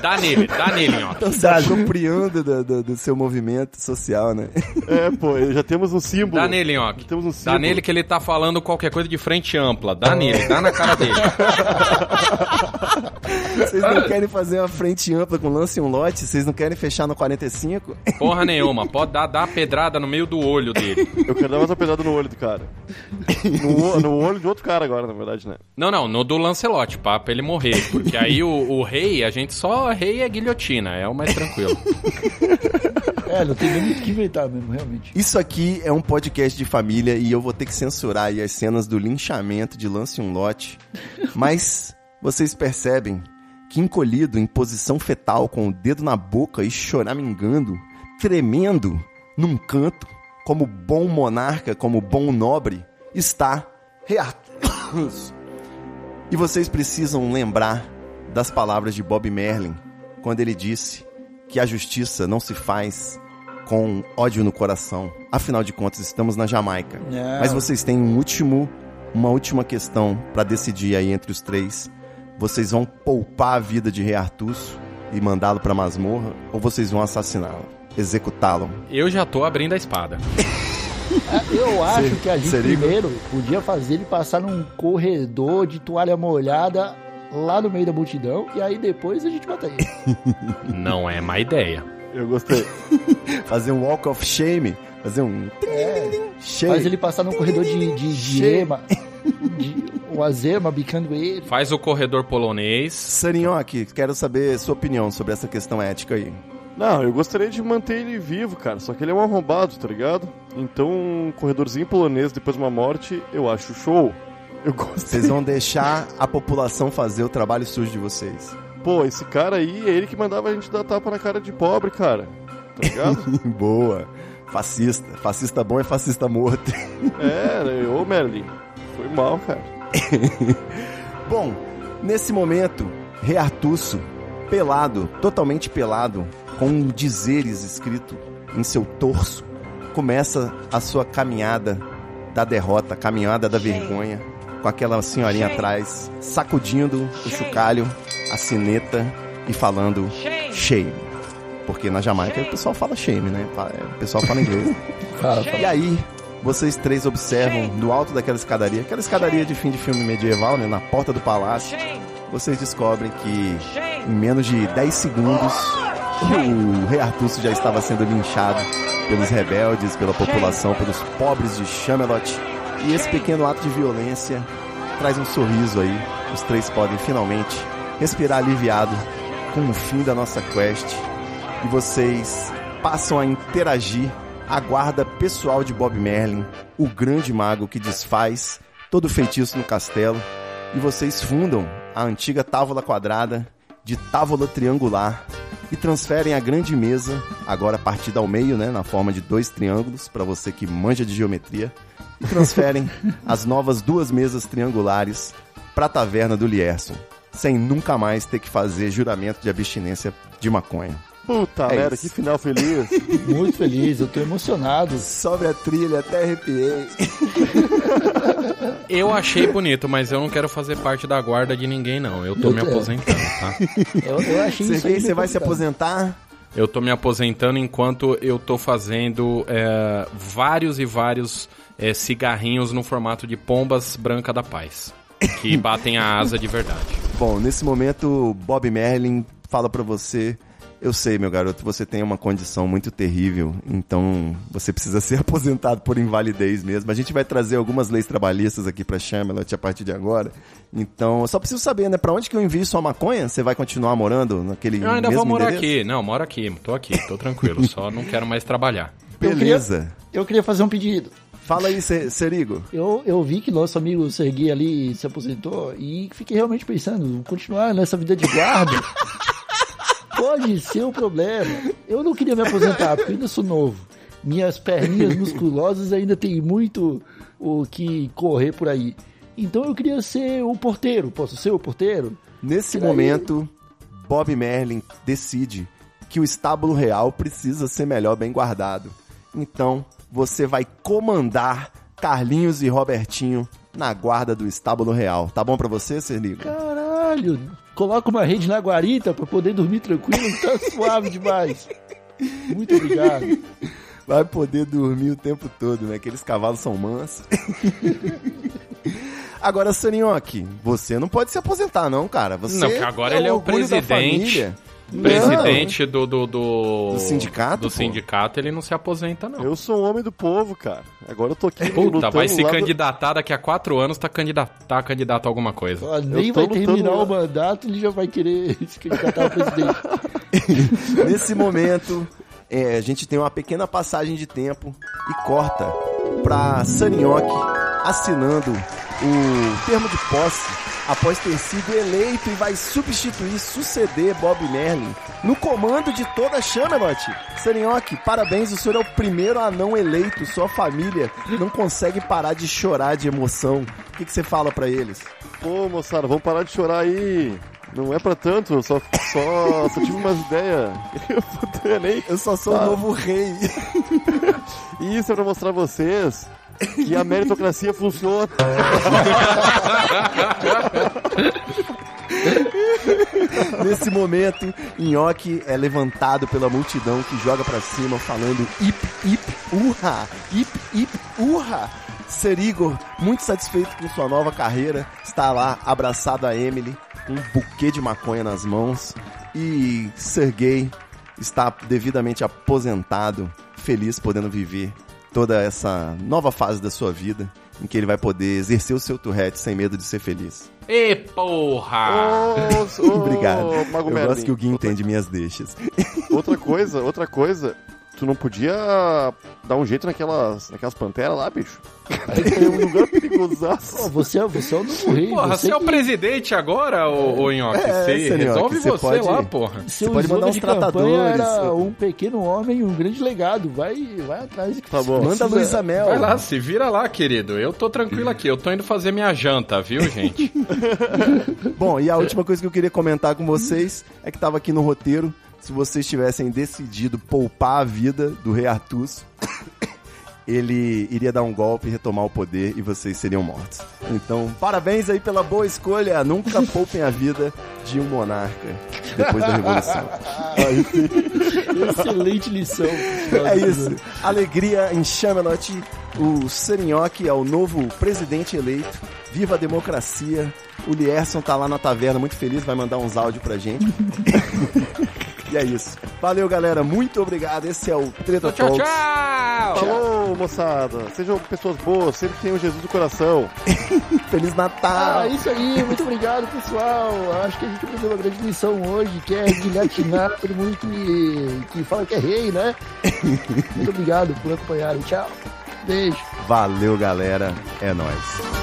Dá nele, dá nele, ó. Estão se apropriando do, do- do seu movimento social, né? é, pô, já temos um símbolo. Dá nele, ó. Temos um Dá símbolo. nele que ele tá falando qualquer coisa de frente ampla. Dá nele, dá na cara dele. Vocês não querem fazer uma frente ampla com lance e um lote? Vocês não querem fechar no 45? Porra nenhuma. Pode dar, dar a pedrada no meio do olho dele. Eu quero dar mais uma pedrada no olho do cara. No, no olho de outro cara agora, na verdade, né? Não, não, no do Lancelot, pá, pra ele morrer. Porque aí o, o rei, a gente só. Rei é guilhotina, é o mais tranquilo. É, não tem nem muito o que inventar mesmo, realmente. Isso aqui é um podcast de família e eu vou ter que censurar aí as cenas do linchamento de lance um lote. Mas vocês percebem que encolhido em posição fetal com o dedo na boca e choramingando, tremendo num canto, como bom monarca, como bom nobre, está Arthur. E vocês precisam lembrar das palavras de Bob Merlin quando ele disse que a justiça não se faz com ódio no coração. Afinal de contas, estamos na Jamaica. Não. Mas vocês têm um último, uma última questão pra decidir aí entre os três. Vocês vão poupar a vida de Rei Artuso e mandá-lo pra masmorra ou vocês vão assassiná-lo, executá-lo? Eu já tô abrindo a espada. Ah, Eu acho Ser- que a gente seria- primeiro podia fazer ele passar num corredor de toalha molhada lá no meio da multidão e aí depois a gente mata ele. Não é má ideia. Eu gostei. Fazer um walk of shame, fazer um shame. Faz ele passar num corredor de, de, de ema, de, o azema bicando ele. Faz o corredor polonês. Sarinhoque, quero saber sua opinião sobre essa questão ética aí. Não, eu gostaria de manter ele vivo, cara. Só que ele é um arrombado, tá ligado? Então, um corredorzinho polonês depois de uma morte, eu acho show. Eu gostei. Vocês vão deixar a população fazer o trabalho sujo de vocês. Pô, esse cara aí, é ele que mandava a gente dar tapa na cara de pobre, cara. Tá ligado? Boa. Fascista. Fascista bom é fascista morto. é, né? ô Merlin. Foi mal, cara. Bom, nesse momento, Rei Artusso, pelado, totalmente pelado, com dizeres escrito em seu torso, começa a sua caminhada da derrota, a caminhada da vergonha, com aquela senhorinha atrás, sacudindo o chocalho, a sineta e falando shame. Porque na Jamaica o pessoal fala shame, né? Fa- O pessoal fala inglês. Cara, E aí, vocês três observam no alto daquela escadaria, aquela escadaria de fim de filme medieval, né, na porta do palácio, vocês descobrem que em menos de 10 segundos o rei Artuso já estava sendo linchado pelos rebeldes, pela população, pelos pobres de Chamelot. E esse pequeno ato de violência traz um sorriso aí. Os três podem finalmente respirar aliviado com o fim da nossa quest e vocês passam a interagir a guarda pessoal de Bob Merlin, o grande mago que desfaz todo feitiço no castelo, e vocês fundam a antiga távola quadrada de távola triangular e transferem a grande mesa, agora partida ao meio, né, na forma de dois triângulos, para você que manja de geometria, e transferem as novas duas mesas triangulares para a taverna do Lierson, sem nunca mais ter que fazer juramento de abstinência de maconha. Puta É merda, que final feliz. muito feliz, eu tô emocionado. Sobe a trilha, até arrepiei. Eu achei bonito, mas eu não quero fazer parte da guarda de ninguém, não. Eu tô Eu me aposentando, tá? Eu, eu achei Você vê, você vai se aposentar? Eu tô me aposentando enquanto eu tô fazendo é, vários e vários é, cigarrinhos no formato de pombas branca da paz. Que batem a asa de verdade. Bom, nesse momento, Bob Merlin fala pra você Eu sei, meu garoto, você tem uma condição muito terrível, então você precisa ser aposentado por invalidez mesmo. A gente vai trazer algumas leis trabalhistas aqui pra Chamelot a partir de agora. Então, eu só preciso saber, né, pra onde que eu envio sua maconha? Você vai continuar morando naquele Eu ainda mesmo vou morar endereço? aqui. Não, moro aqui. Tô aqui, tô tranquilo. Só não quero mais trabalhar. Beleza. Eu queria fazer um pedido. Fala aí, Se- Serigo. Eu, eu vi que nosso amigo Sergui ali se aposentou e fiquei realmente pensando, continuar nessa vida de guarda pode ser um problema. Eu não queria me aposentar, porque eu ainda sou novo. Minhas perninhas musculosas ainda tem muito o que correr por aí. Então eu queria ser o porteiro. Posso ser o porteiro? Nesse daí? momento, Bob Merlin decide que o estábulo real precisa ser melhor bem guardado. Então, você vai comandar Carlinhos e Robertinho na guarda do estábulo real. Tá bom pra você, Serigo? Caralho, coloca uma rede na guarita pra poder dormir tranquilo, tá suave demais. Muito obrigado. Vai poder dormir o tempo todo, né? Aqueles cavalos são mansos. Agora, Sanioque, você não pode se aposentar, não, cara. Você Não, porque agora ele é o presidente. Presidente do, do, do. Do sindicato, Do pô? sindicato, ele não se aposenta, não. Eu sou um homem do povo, cara. Agora eu tô aqui Puta, lutando vai se lá do- candidatar daqui a quatro anos, tá candidato, tá candidato a alguma coisa. Ó, nem vai terminar lutando- o mandato, ele já vai querer se candidatar a presidente. Nesse momento, é, a gente tem uma pequena passagem de tempo e corta pra Sanioque assinando o termo de posse após ter sido eleito e vai substituir, suceder Bob Merlin no comando de toda a Chamelot. Sanioque, parabéns, o senhor é o primeiro anão eleito, sua família não consegue parar de chorar de emoção. O que, que você fala pra eles? Pô, moçada, vamos parar de chorar aí. Não é pra tanto, eu só, só, só tive umas ideias. Eu nem... Eu só sou o Ah. novo rei. Isso é pra mostrar a vocês que a meritocracia funciona. Nesse momento, Nhoque é levantado pela multidão que joga pra cima falando ip, ip, urra, ip, ip, urra. Serigor, muito satisfeito com sua nova carreira, está lá abraçado a Emily, com um buquê de maconha nas mãos. E Sergei está devidamente aposentado, feliz podendo viver toda essa nova fase da sua vida, em que ele vai poder exercer o seu Tourette sem medo de ser feliz. Ê, porra! Ô, ô, Obrigado. Mago Eu Merlin. gosto que o Gui entende minhas deixas. Outra coisa, outra coisa, tu não podia dar um jeito naquelas, naquelas panteras lá, bicho? É um lugar Pô, perigosaço. você, é- você é o novo rei. Porra, você é o que- presidente agora, ô, ô Nhoque? É, Você Senhor, resolve você você pode- lá, porra. Seu pode mandar uns tratadores. Era um pequeno homem, um grande legado. Vai, vai atrás. Tá bom. Manda Luísa Mel. Vai lá, se vira lá, querido. Eu tô tranquilo aqui. Eu tô indo fazer minha janta, viu, gente? Bom, e a última coisa que eu queria comentar com vocês é que tava aqui no roteiro. Se vocês tivessem decidido poupar a vida do rei Artus, ele iria dar um golpe, retomar o poder e vocês seriam mortos. Então, parabéns aí pela boa escolha. Nunca poupem a vida de um monarca depois da revolução. Excelente lição. É isso. Alegria em Chamelot. O Serinhoque é o novo presidente eleito. Viva a democracia. O Lierson tá lá na taverna muito feliz, vai mandar uns áudios pra gente. e é isso. Valeu, galera. Muito obrigado. Esse é o Treta tchau, Talks. tchau! Falou, moçada. Sejam pessoas boas, sempre tenham Jesus do coração. Feliz Natal. Ah, isso aí, muito obrigado, pessoal. Acho que a gente aprendeu uma grande lição hoje, que é guilhotinar todo mundo que, que fala que é rei, né? Muito obrigado por acompanharem. Tchau. Beijo. Valeu, galera. É nóis.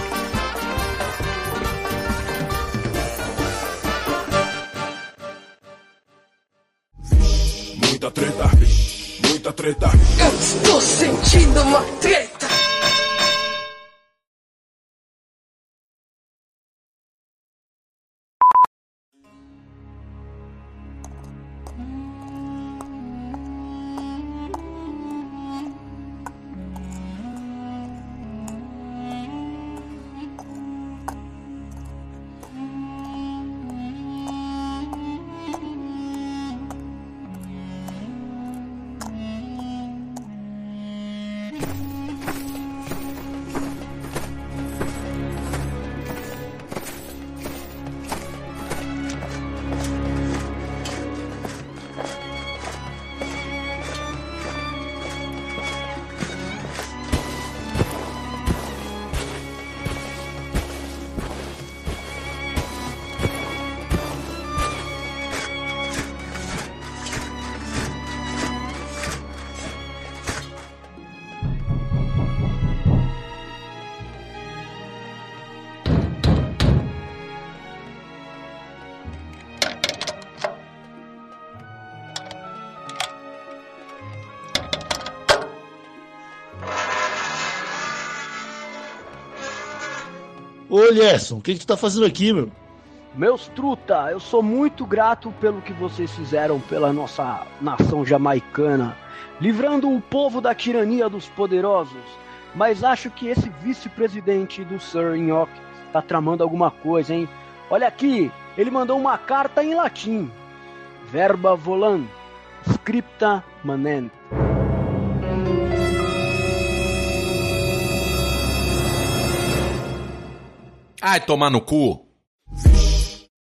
Treta. Eu estou sentindo uma treta. Ô, Lierson, o que, que tu tá fazendo aqui, meu? Meus truta, eu sou muito grato pelo que vocês fizeram pela nossa nação jamaicana, livrando o povo da tirania dos poderosos. Mas acho que esse vice-presidente do Sir Nhoque tá tramando alguma coisa, hein? Olha aqui, ele mandou uma carta em latim. Verba volant, scripta manent. Ai, tomar no cu.